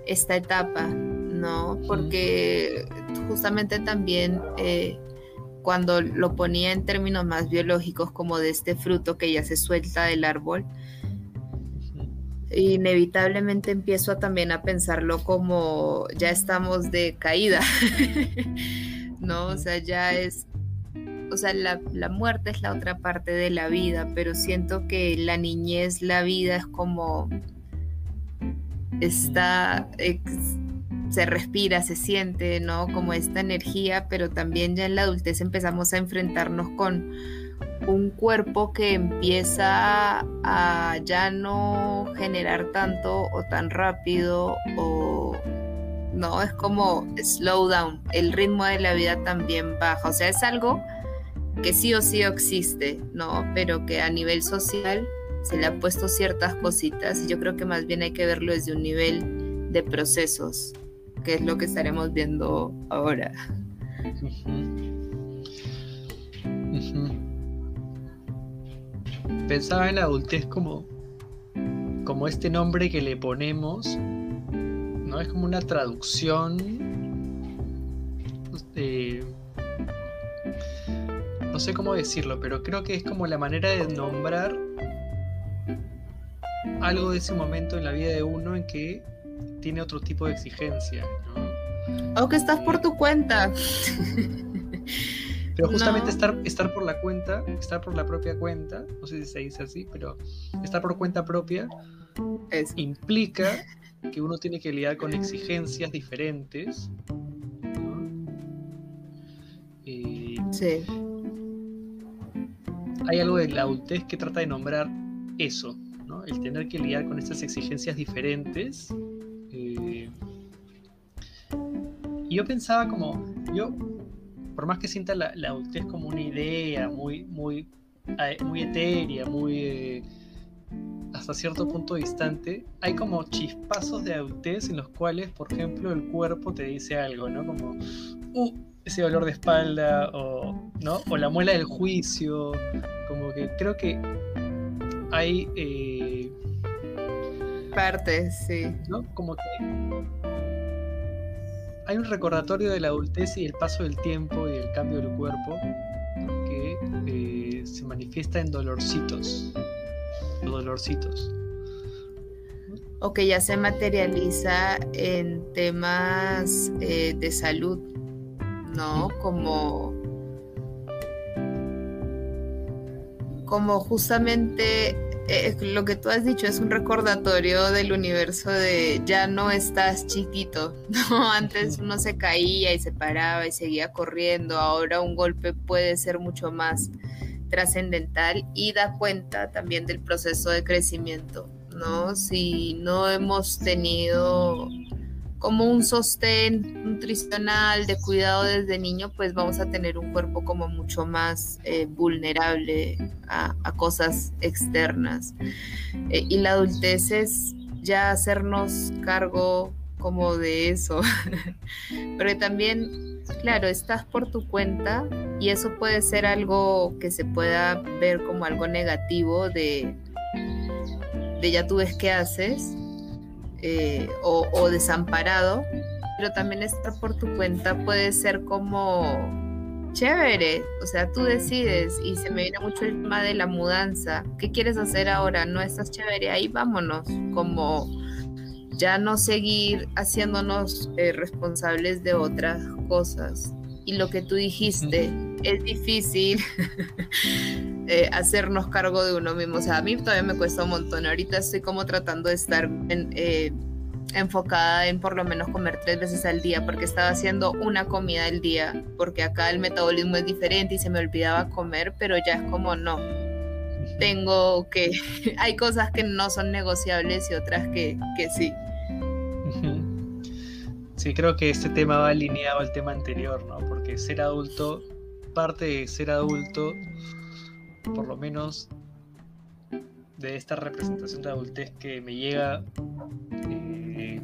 esta etapa, ¿no? Porque justamente también eh, cuando lo ponía en términos más biológicos como de este fruto que ya se suelta del árbol, inevitablemente empiezo también a pensarlo como ya estamos de caída, ¿no? O sea, ya es o sea, la, muerte es la otra parte de la vida, pero siento que la niñez, la vida es como está, se respira, se siente, ¿no? Como esta energía, pero también ya en la adultez empezamos a enfrentarnos con un cuerpo que empieza a ya no generar tanto o tan rápido o no, es como slow down, el ritmo de la vida también baja, o sea, es algo que sí o sí existe, ¿no? Pero que a nivel social se le ha puesto ciertas cositas y yo creo que más bien hay que verlo desde un nivel de procesos, que es lo que estaremos viendo ahora. Pensaba en la adultez como, como este nombre que le ponemos, ¿no? Es como una traducción no sé cómo decirlo, pero creo que es como la manera de nombrar algo de ese momento en la vida de uno en que tiene otro tipo de exigencia, ¿no? O que estás por tu cuenta. Pero justamente estar, estar por la cuenta, estar por la propia cuenta, no sé si se dice así, pero estar por cuenta propia implica que uno tiene que lidiar con exigencias diferentes. sí. Hay algo de la adultez que trata de nombrar eso, ¿no? el tener que lidiar con estas exigencias diferentes. Eh, y yo pensaba como, yo por más que sienta la, adultez como una idea muy, muy, muy etérea, muy eh, hasta cierto punto distante, hay como chispazos de adultez en los cuales, por ejemplo, el cuerpo te dice algo, ¿no? Como, uh, ese dolor de espalda, o, ¿no? o la muela del juicio, como que creo que hay... Eh, Partes, sí. ¿no? Como que hay un recordatorio de la adultez y el paso del tiempo y el cambio del cuerpo que eh, se manifiesta en dolorcitos. Dolorcitos. O que ya se materializa en temas eh, de salud, ¿no? Como. Como justamente eh, lo que tú has dicho es un recordatorio del universo de ya no estás chiquito, ¿no? Antes uno se caía y se paraba y seguía corriendo, ahora un golpe puede ser mucho más trascendental y da cuenta también del proceso de crecimiento, ¿no? Si no hemos tenido como un sostén nutricional de cuidado desde niño, pues vamos a tener un cuerpo como mucho más eh, vulnerable a, cosas externas. Eh, y la adultez es ya hacernos cargo como de eso. Pero también, claro, estás por tu cuenta y eso puede ser algo que se pueda ver como algo negativo de, de ya tú ves qué haces eh, o, desamparado, pero también estar por tu cuenta puede ser como chévere, o sea, tú decides y se me viene mucho el tema de la mudanza, ¿qué quieres hacer ahora? ¿No estás chévere? Ahí vámonos, como ya no seguir haciéndonos eh, responsables de otras cosas. Y lo que tú dijiste, es difícil eh, hacernos cargo de uno mismo. O sea, a mí todavía me cuesta un montón. Ahorita estoy como tratando de estar eh, enfocada en por lo menos comer tres veces al día, porque estaba haciendo una comida al día, porque acá el metabolismo es diferente y se me olvidaba comer, pero ya es como no. Tengo que, hay cosas que no son negociables y otras que, que sí. Sí, creo que este tema va alineado al tema anterior, ¿no? Porque ser adulto, parte de ser adulto, por lo menos de esta representación de adultez que me llega eh,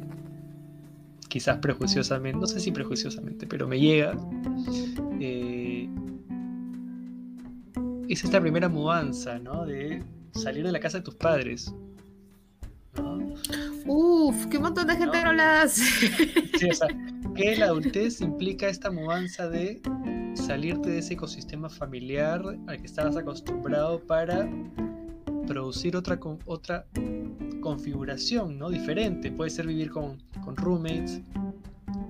quizás prejuiciosamente, no sé si prejuiciosamente, pero me llega, eh, es esta primera mudanza, ¿no? De salir de la casa de tus padres. Uf, qué montón de gente no, no Sí, o sea, que la adultez implica esta mudanza de salirte de ese ecosistema familiar al que estabas acostumbrado para producir otra, otra configuración ¿no? diferente. Puede ser vivir con, con roommates,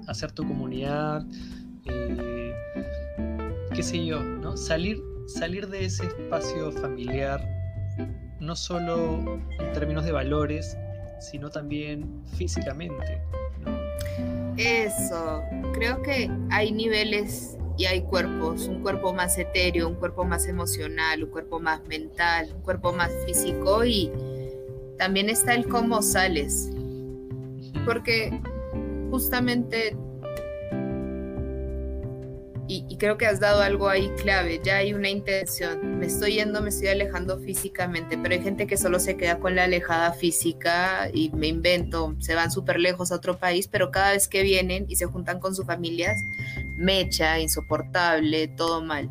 hacer tu comunidad, eh, qué sé yo, ¿no? Salir, salir de ese espacio familiar, no solo en términos de valores, sino también físicamente. Eso, creo que hay niveles y hay cuerpos, un cuerpo más etéreo, un cuerpo más emocional, un cuerpo más mental, un cuerpo más físico y también está el cómo sales. Porque justamente y, creo que has dado algo ahí clave, ya hay una intención, me estoy yendo, me estoy alejando físicamente, pero hay gente que solo se queda con la alejada física y me invento, se van súper lejos a otro país, pero cada vez que vienen y se juntan con sus familias, mecha, insoportable, todo mal,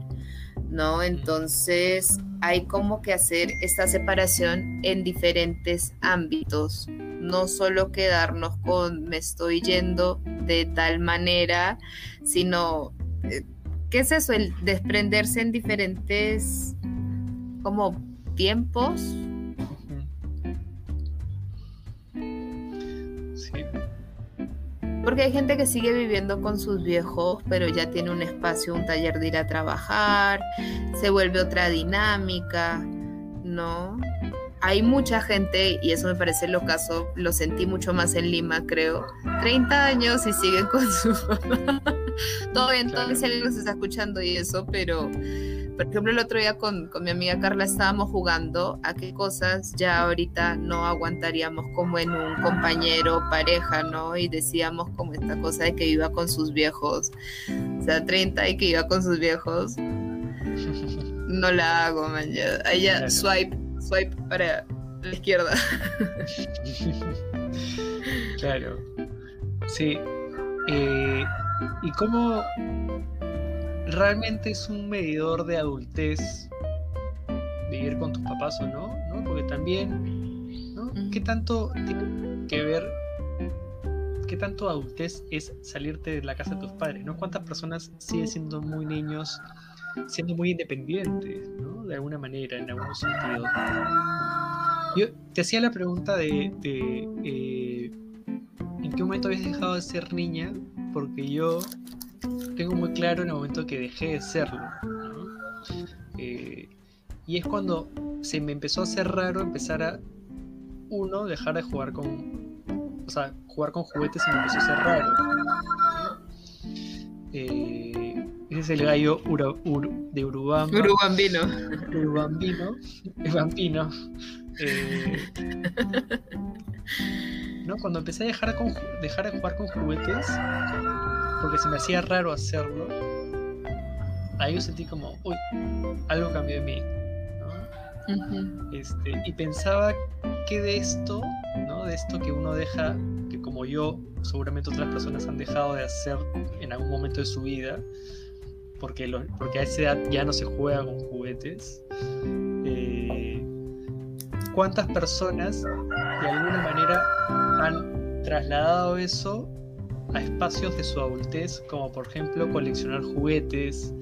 ¿no? Entonces hay como que hacer esta separación en diferentes ámbitos, no solo quedarnos con me estoy yendo de tal manera, sino ¿qué es eso? El desprenderse en diferentes como tiempos. Sí. Porque hay gente que sigue viviendo con sus viejos, pero ya tiene un espacio, un taller de ir a trabajar, se vuelve otra dinámica, ¿no? Hay mucha gente, y eso me parece lo caso, lo sentí mucho más en Lima, creo, 30 años y siguen con su Todo bien, todo si alguien nos está escuchando y eso, pero por ejemplo, el otro día con, mi amiga Carla estábamos jugando a qué cosas ya ahorita no aguantaríamos como en un compañero, pareja, ¿no? Y decíamos como esta cosa de que viva con sus viejos, o sea, 30 y que iba con sus viejos. No la hago, man. Ya. Ya swipe, swipe para la izquierda. claro. Sí. Eh, ¿Y cómo realmente es un medidor de adultez vivir con tus papás o no, ¿no? Porque también, ¿no? ¿Qué tanto tiene que ver, qué tanto adultez es salirte de la casa de tus padres, ¿no? ¿Cuántas personas siguen siendo muy niños, siendo muy independientes, ¿no? De alguna manera, en algún sentido. Yo te hacía la pregunta de, eh, ¿en qué momento habías dejado de ser niña? Porque yo tengo muy claro en el momento que dejé de serlo. Eh, y es cuando se me empezó a hacer raro empezar a, uno, dejar de jugar con... O sea, jugar con juguetes se me empezó a hacer raro. Eh, ese es el gallo de Urubamba. Urubambino. Urubambino. Urubambino. Eh, ¿no? Cuando empecé a dejar, con, dejar de jugar con juguetes, porque se me hacía raro hacerlo, ahí yo sentí como, uy, algo cambió en mí. este, y pensaba que de esto, ¿no? de esto que uno deja, que como yo, seguramente otras personas han dejado de hacer en algún momento de su vida, porque, porque a esa edad ya no se juega con juguetes. Eh, ¿Cuántas personas de alguna manera han trasladado eso a espacios de su adultez, como por ejemplo coleccionar juguetes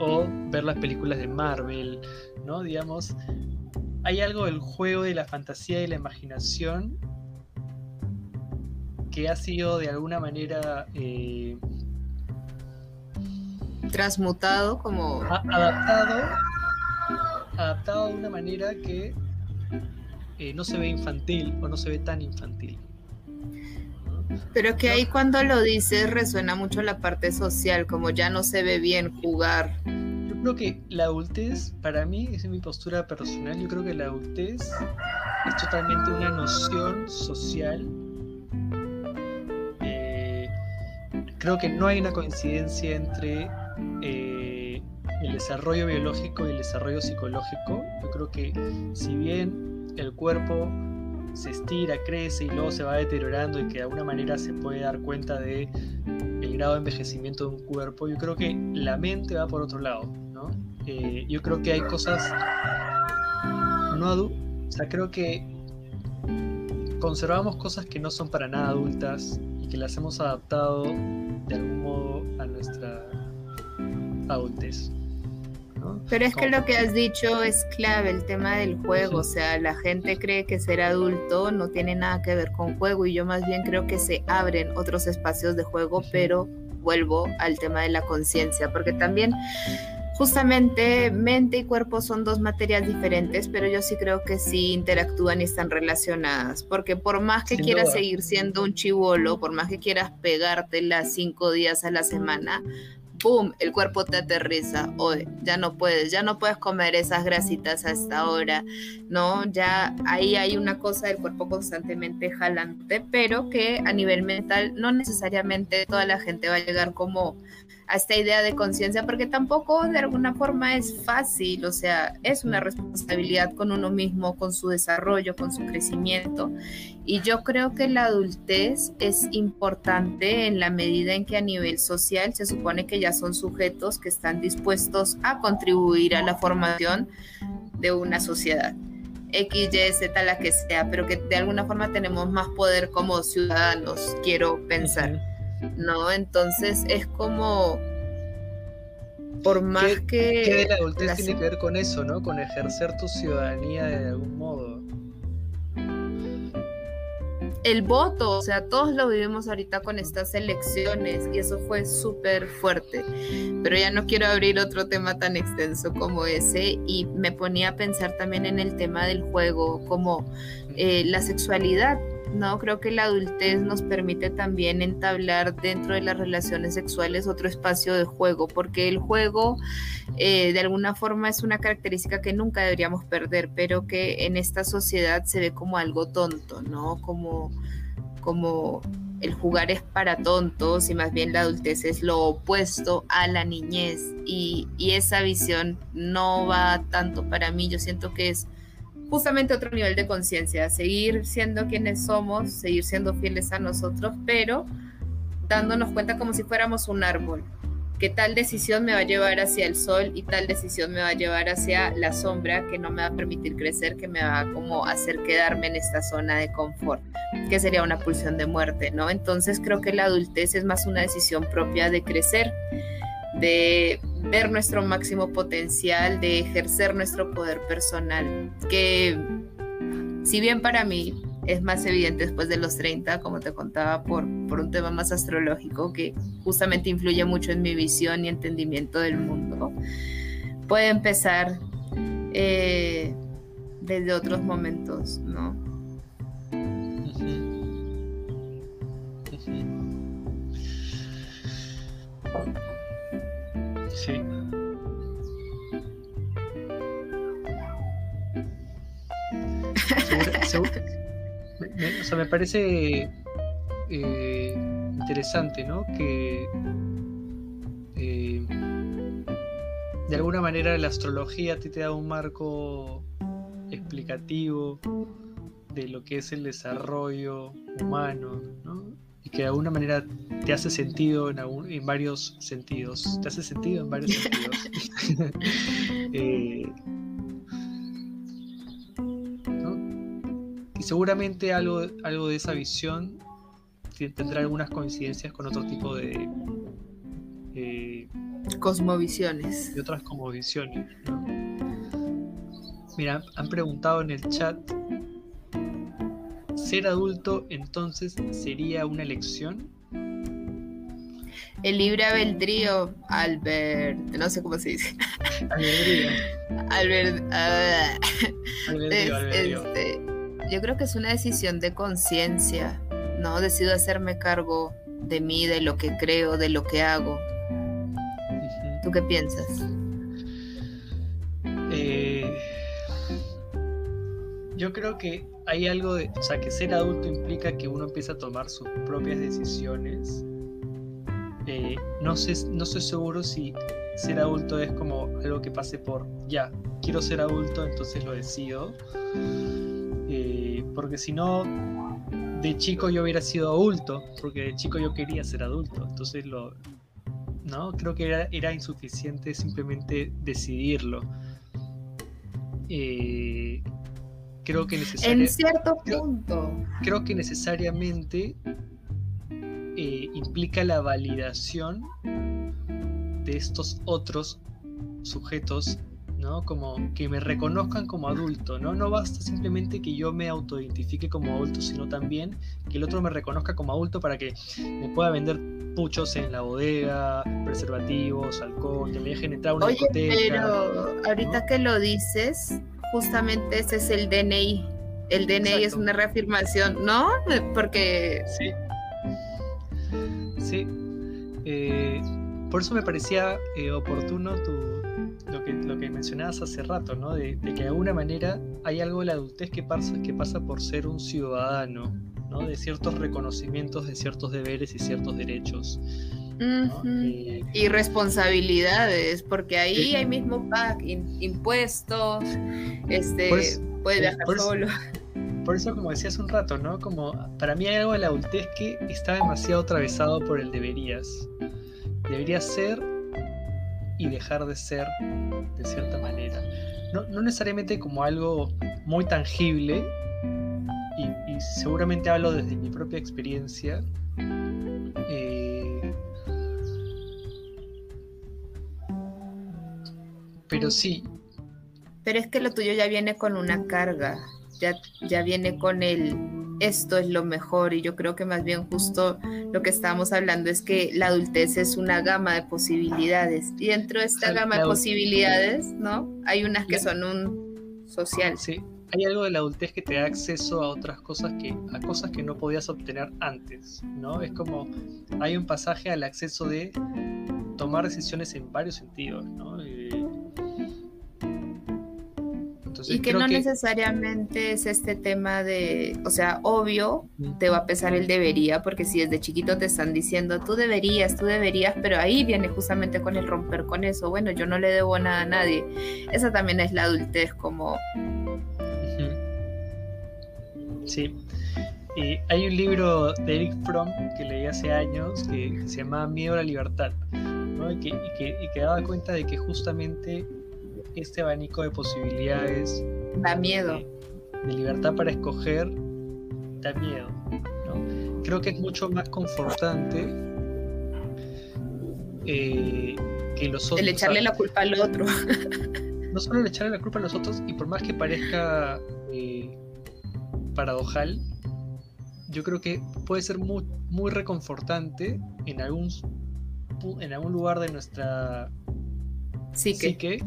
o ver las películas de Marvel, ¿no? Digamos, hay algo del juego de la fantasía y la imaginación que ha sido de alguna manera eh, transmutado como adaptado adaptado de una manera que eh, no se ve infantil o no se ve tan infantil pero que ahí cuando lo dices resuena mucho la parte social, como ya no se ve bien jugar. Yo creo que la adultez, para mí, es mi postura personal, yo creo que la adultez es totalmente una noción social. Eh, creo que no hay una coincidencia entre eh, el desarrollo biológico y el desarrollo psicológico. Yo creo que si bien el cuerpo se estira, crece y luego se va deteriorando y que de alguna manera se puede dar cuenta de el grado de envejecimiento de un cuerpo, yo creo que la mente va por otro lado, ¿no? Eh, yo creo que hay cosas no o sea, creo que conservamos cosas que no son para nada adultas y que las hemos adaptado de algún modo a nuestra adultez. Pero es que lo que has dicho es clave, el tema del juego, o sea, la gente cree que ser adulto no tiene nada que ver con juego y yo más bien creo que se abren otros espacios de juego, pero vuelvo al tema de la conciencia, porque también justamente mente y cuerpo son dos materias diferentes, pero yo sí creo que sí interactúan y están relacionadas, porque por más que quieras seguir siendo un chivolo, por más que quieras las cinco días a la semana, ¡pum! El cuerpo te aterriza. Hoy ya no puedes, ya no puedes comer esas grasitas a esta hora, ¿no? Ya ahí hay una cosa del cuerpo constantemente jalante, pero que a nivel mental no necesariamente toda la gente va a llegar como a esta idea de conciencia, porque tampoco de alguna forma es fácil, o sea, es una responsabilidad con uno mismo, con su desarrollo, con su crecimiento. Y yo creo que la adultez es importante en la medida en que a nivel social se supone que ya son sujetos que están dispuestos a contribuir a la formación de una sociedad. X, Y, Z, la que sea, pero que de alguna forma tenemos más poder como ciudadanos, quiero pensar. ¿No? Entonces es como, por más que... ¿Qué de la adultez tiene que ver con eso, ¿no? Con ejercer tu ciudadanía de algún modo. el voto, o sea, todos lo vivimos ahorita con estas elecciones y eso fue súper fuerte. Pero ya no quiero abrir otro tema tan extenso como ese y me ponía a pensar también en el tema del juego, como eh, la sexualidad. No, creo que la adultez nos permite también entablar dentro de las relaciones sexuales otro espacio de juego, porque el juego eh, de alguna forma es una característica que nunca deberíamos perder, pero que en esta sociedad se ve como algo tonto, ¿no? Como, como el jugar es para tontos y más bien la adultez es lo opuesto a la niñez y, y esa visión no va tanto para mí, yo siento que es justamente otro nivel de conciencia, seguir siendo quienes somos, seguir siendo fieles a nosotros, pero dándonos cuenta como si fuéramos un árbol, que tal decisión me va a llevar hacia el sol y tal decisión me va a llevar hacia la sombra que no me va a permitir crecer, que me va a como hacer quedarme en esta zona de confort, que sería una pulsión de muerte, ¿no? Entonces creo que la adultez es más una decisión propia de crecer, de ver nuestro máximo potencial, de ejercer nuestro poder personal, que si bien para mí es más evidente después de los 30, como te contaba, por, por un tema más astrológico que justamente influye mucho en mi visión y entendimiento del mundo, puede empezar eh, desde otros momentos, ¿no? Sí. me, o sea, me parece eh, interesante, ¿no? Que eh, de alguna manera la astrología a te da un marco explicativo de lo que es el desarrollo humano, ¿no? Y que de alguna manera te hace sentido en, en varios sentidos. Te hace sentido en varios sentidos. eh, seguramente algo, algo de esa visión tendrá algunas coincidencias con otro tipo de... Eh, cosmovisiones. De otras cosmovisiones. Mira, han preguntado en el chat, ¿ser adulto entonces sería una elección? El libre albedrío, Albert, no sé cómo se dice. Albedrío. Albert, uh, albedrío, Este, yo creo que es una decisión de conciencia, ¿no? Decido hacerme cargo de mí, de lo que creo, de lo que hago. ¿Tú qué piensas? Eh, yo creo que hay algo de, o sea, que ser adulto implica que uno empieza a tomar sus propias decisiones. Eh, no, sé, no estoy seguro si ser adulto es como algo que pase por, ya, quiero ser adulto, entonces lo decido porque si no, de chico yo hubiera sido adulto, porque de chico yo quería ser adulto, entonces lo, no, creo que era, era insuficiente simplemente decidirlo. Eh, creo que necesariamente... En cierto punto. Creo, que necesariamente eh, implica la validación de estos otros sujetos como que me reconozcan como adulto, ¿no? No basta simplemente que yo me autoidentifique como adulto, sino también que el otro me reconozca como adulto para que me pueda vender puchos en la bodega, preservativos, alcohol, que me dejen entrar a una Oye, Pero ahorita que lo dices, justamente ese es el DNI. El DNI es una reafirmación, ¿no? Porque... Sí. Sí. Eh, por eso me parecía eh, oportuno tu, lo que, lo que mencionabas hace rato, ¿no? De, que de alguna manera hay algo de la adultez que pasa, que pasa por ser un ciudadano, ¿no? De ciertos reconocimientos, de ciertos deberes y ciertos derechos. Eh, y responsabilidades, porque ahí hay mismo pack, impuestos, este, puede viajar solo. por eso, como decía hace un rato, ¿no? Como para mí hay algo de la adultez que está demasiado atravesado por el deberías. Debería ser y dejar de ser de cierta manera. No, necesariamente como algo muy tangible, y, seguramente hablo desde mi propia experiencia. Eh, pero sí. Pero es que lo tuyo ya viene con una carga, ya, ya viene con el esto es lo mejor y yo creo que más bien justo lo que estábamos hablando es que la adultez es una gama de posibilidades y dentro de esta gama de posibilidades, ¿no? Hay unas que son un social. Sí, hay algo de la adultez que te da acceso a otras cosas que a cosas que no podías obtener antes, ¿no? Es como hay un pasaje al acceso de tomar decisiones en varios sentidos, ¿no? Y que no necesariamente es este tema de, o sea, obvio, te va a pesar el debería, porque si desde chiquito te están diciendo, tú deberías, tú deberías, pero ahí viene justamente con el romper con eso, bueno, yo no le debo nada a nadie. Esa también es la adultez como... Sí. Hay un libro de Eric Fromm que leí hace años que, se llama Miedo a la libertad, y, que, y, que, y que daba cuenta de que justamente este abanico de posibilidades. Da miedo. De, libertad para escoger, da miedo. Creo que es mucho más confortante eh, que los otros. El echarle la culpa al otro. no solo el echarle la culpa a los otros, y por más que parezca eh, paradojal, yo creo que puede ser muy, muy reconfortante en algún, en algún lugar de nuestra psique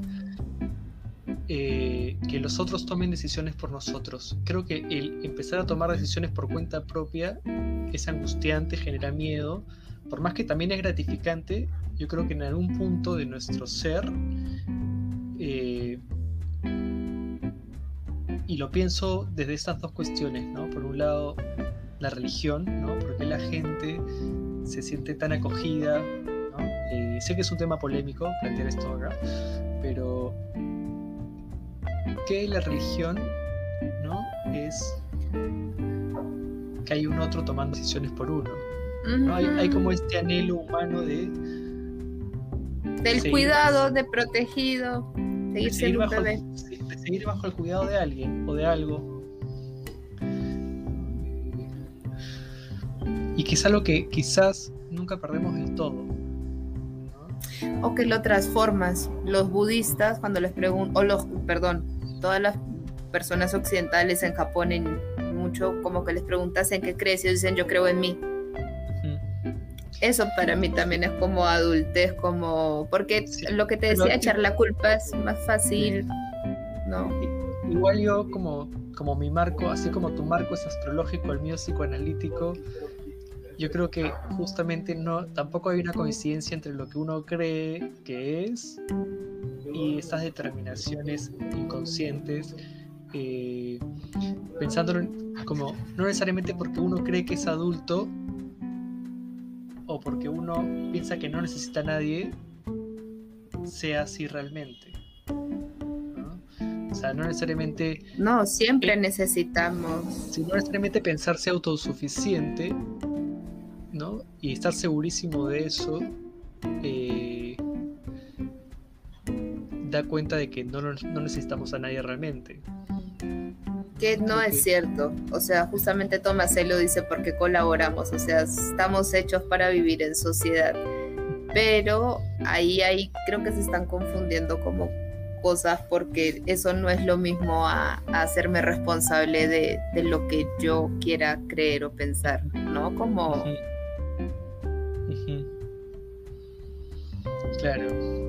eh, que los otros tomen decisiones por nosotros. Creo que el empezar a tomar decisiones por cuenta propia es angustiante, genera miedo, por más que también es gratificante, yo creo que en algún punto de nuestro ser, eh, y lo pienso desde estas dos cuestiones, ¿no? Por un lado, la religión, ¿no? Porque la gente se siente tan acogida, eh, sé que es un tema polémico plantear esto acá, pero que la religión no es que hay un otro tomando decisiones por uno. hay, como este anhelo humano de del cuidado, de protegido, de, seguir bajo, seguir bajo el cuidado de alguien o de algo. Y es algo que quizás nunca perdemos del todo. O que lo transformas. Los budistas, cuando les pregunto, o los, perdón, todas las personas occidentales en Japón en mucho como que les preguntas en qué crees y dicen yo creo en mí. Eso para mí también es como adultez, como porque lo que te decía, echar la culpa es más fácil, ¿no? Igual yo como, como mi marco, así como tu marco es astrológico, el mío es psicoanalítico, yo creo que justamente no, tampoco hay una coincidencia entre lo que uno cree que es y estas determinaciones inconscientes, eh, pensándolo como no necesariamente porque uno cree que es adulto o porque uno piensa que no necesita a nadie, sea así realmente. O sea, no necesariamente... No, siempre necesitamos. Si no necesariamente pensarse autosuficiente, ¿no? Y estar segurísimo de eso, eh, da cuenta de que no, no necesitamos a nadie realmente. Que no es cierto. O sea, justamente Tomás lo dice porque colaboramos. O sea, estamos hechos para vivir en sociedad. Pero ahí, ahí creo que se están confundiendo como cosas porque eso no es lo mismo a, hacerme responsable de, lo que yo quiera creer o pensar, ¿no? Como... Claro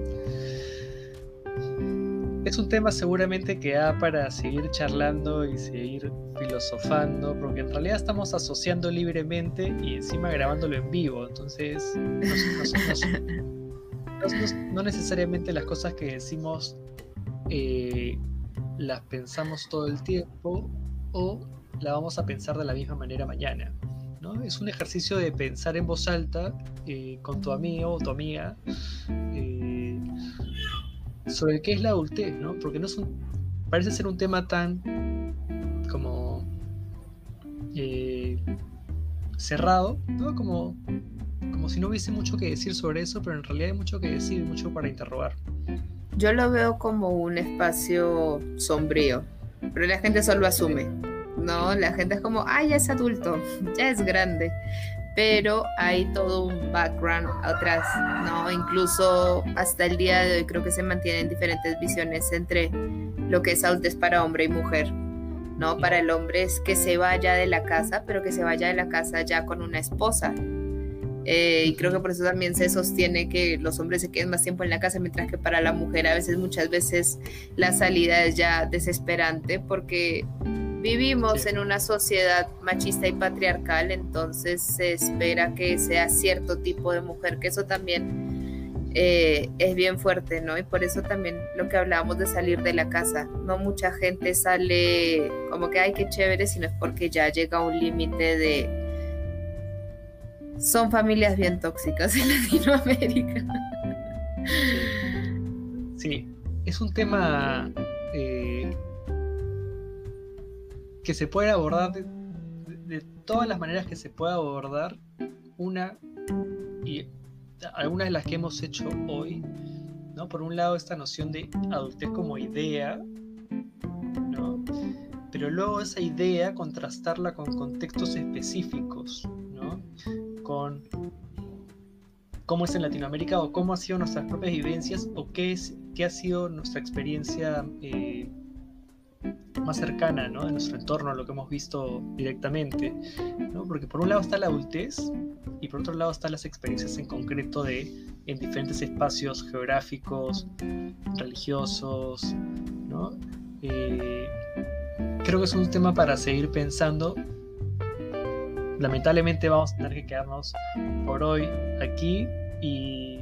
es un tema seguramente que da para seguir charlando y seguir filosofando, porque en realidad estamos asociando libremente y encima grabándolo en vivo, entonces no necesariamente las cosas que decimos eh, las pensamos todo el tiempo o la vamos a pensar de la misma manera mañana. ¿No? Es un ejercicio de pensar en voz alta eh, con tu amigo o tu amiga. Eh, sobre qué es la adultez, ¿no? Porque no es parece ser un tema tan como eh, cerrado, ¿no? Como, como si no hubiese mucho que decir sobre eso, pero en realidad hay mucho que decir, mucho para interrogar. Yo lo veo como un espacio sombrío, pero la gente solo asume, ¿no? La gente es como, ah, ya es adulto, ya es grande pero hay todo un background atrás, ¿no? Incluso hasta el día de hoy creo que se mantienen diferentes visiones entre lo que es adultez para hombre y mujer, ¿no? Para el hombre es que se vaya de la casa, pero que se vaya de la casa ya con una esposa. Eh, y creo que por eso también se sostiene que los hombres se queden más tiempo en la casa, mientras que para la mujer a veces, muchas veces, la salida es ya desesperante porque vivimos en una sociedad machista y patriarcal, entonces se espera que sea cierto tipo de mujer, que eso también eh, es bien fuerte, ¿no? Y por eso también lo que hablábamos de salir de la casa, no mucha gente sale como que, ay, qué chévere, sino es porque ya llega a un límite de... Son familias bien tóxicas en Latinoamérica. Sí, es un tema eh, que se puede abordar de, de todas las maneras que se pueda abordar. Una, y algunas de las que hemos hecho hoy, ¿no? Por un lado, esta noción de adultez como idea, ¿no? Pero luego esa idea contrastarla con contextos específicos, ¿no? Con cómo es en Latinoamérica o cómo ha sido nuestras propias vivencias o qué, es, qué ha sido nuestra experiencia eh, más cercana ¿no? de nuestro entorno, lo que hemos visto directamente. ¿no? Porque por un lado está la adultez y por otro lado están las experiencias en concreto de en diferentes espacios geográficos, religiosos. ¿no? Eh, creo que es un tema para seguir pensando. Lamentablemente vamos a tener que quedarnos por hoy aquí y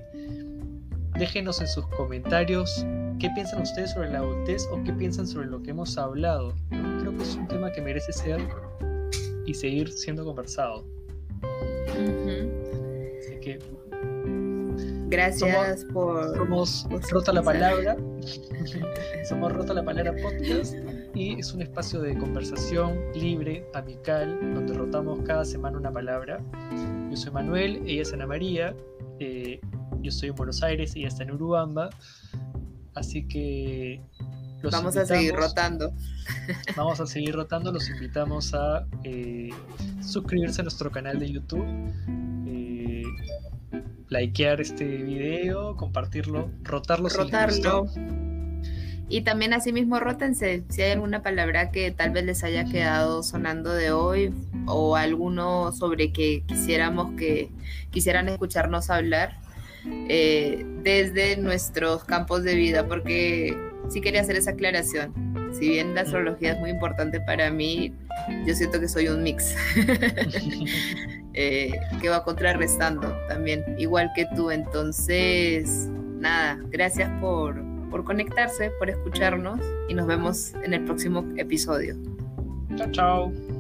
déjenos en sus comentarios ¿Qué piensan ustedes sobre la adultez o qué piensan sobre lo que hemos hablado? Creo que es un tema que merece ser y seguir siendo conversado. Así que. Gracias por. Somos Rota la Palabra. somos Rota la Palabra Podcast y es un espacio de conversación libre, amical, donde rotamos cada semana una palabra. Yo soy Manuel, ella es Ana María. Eh, yo estoy en Buenos Aires, ella está en Urubamba. Así que vamos a seguir rotando. Vamos a seguir rotando. Los invitamos a eh, suscribirse a nuestro canal de YouTube, eh, likear este video, compartirlo, rotarlo. Rotarlo. y también asimismo rótense si hay alguna palabra que tal vez les haya quedado sonando de hoy o alguno sobre que quisiéramos que quisieran escucharnos hablar eh, desde nuestros campos de vida, porque sí quería hacer esa aclaración. Si bien la astrología es muy importante para mí, yo siento que soy un mix eh, que va contrarrestando también, igual que tú. Entonces, nada, gracias por, por conectarse, por escucharnos y nos vemos en el próximo episodio. Chao, chao.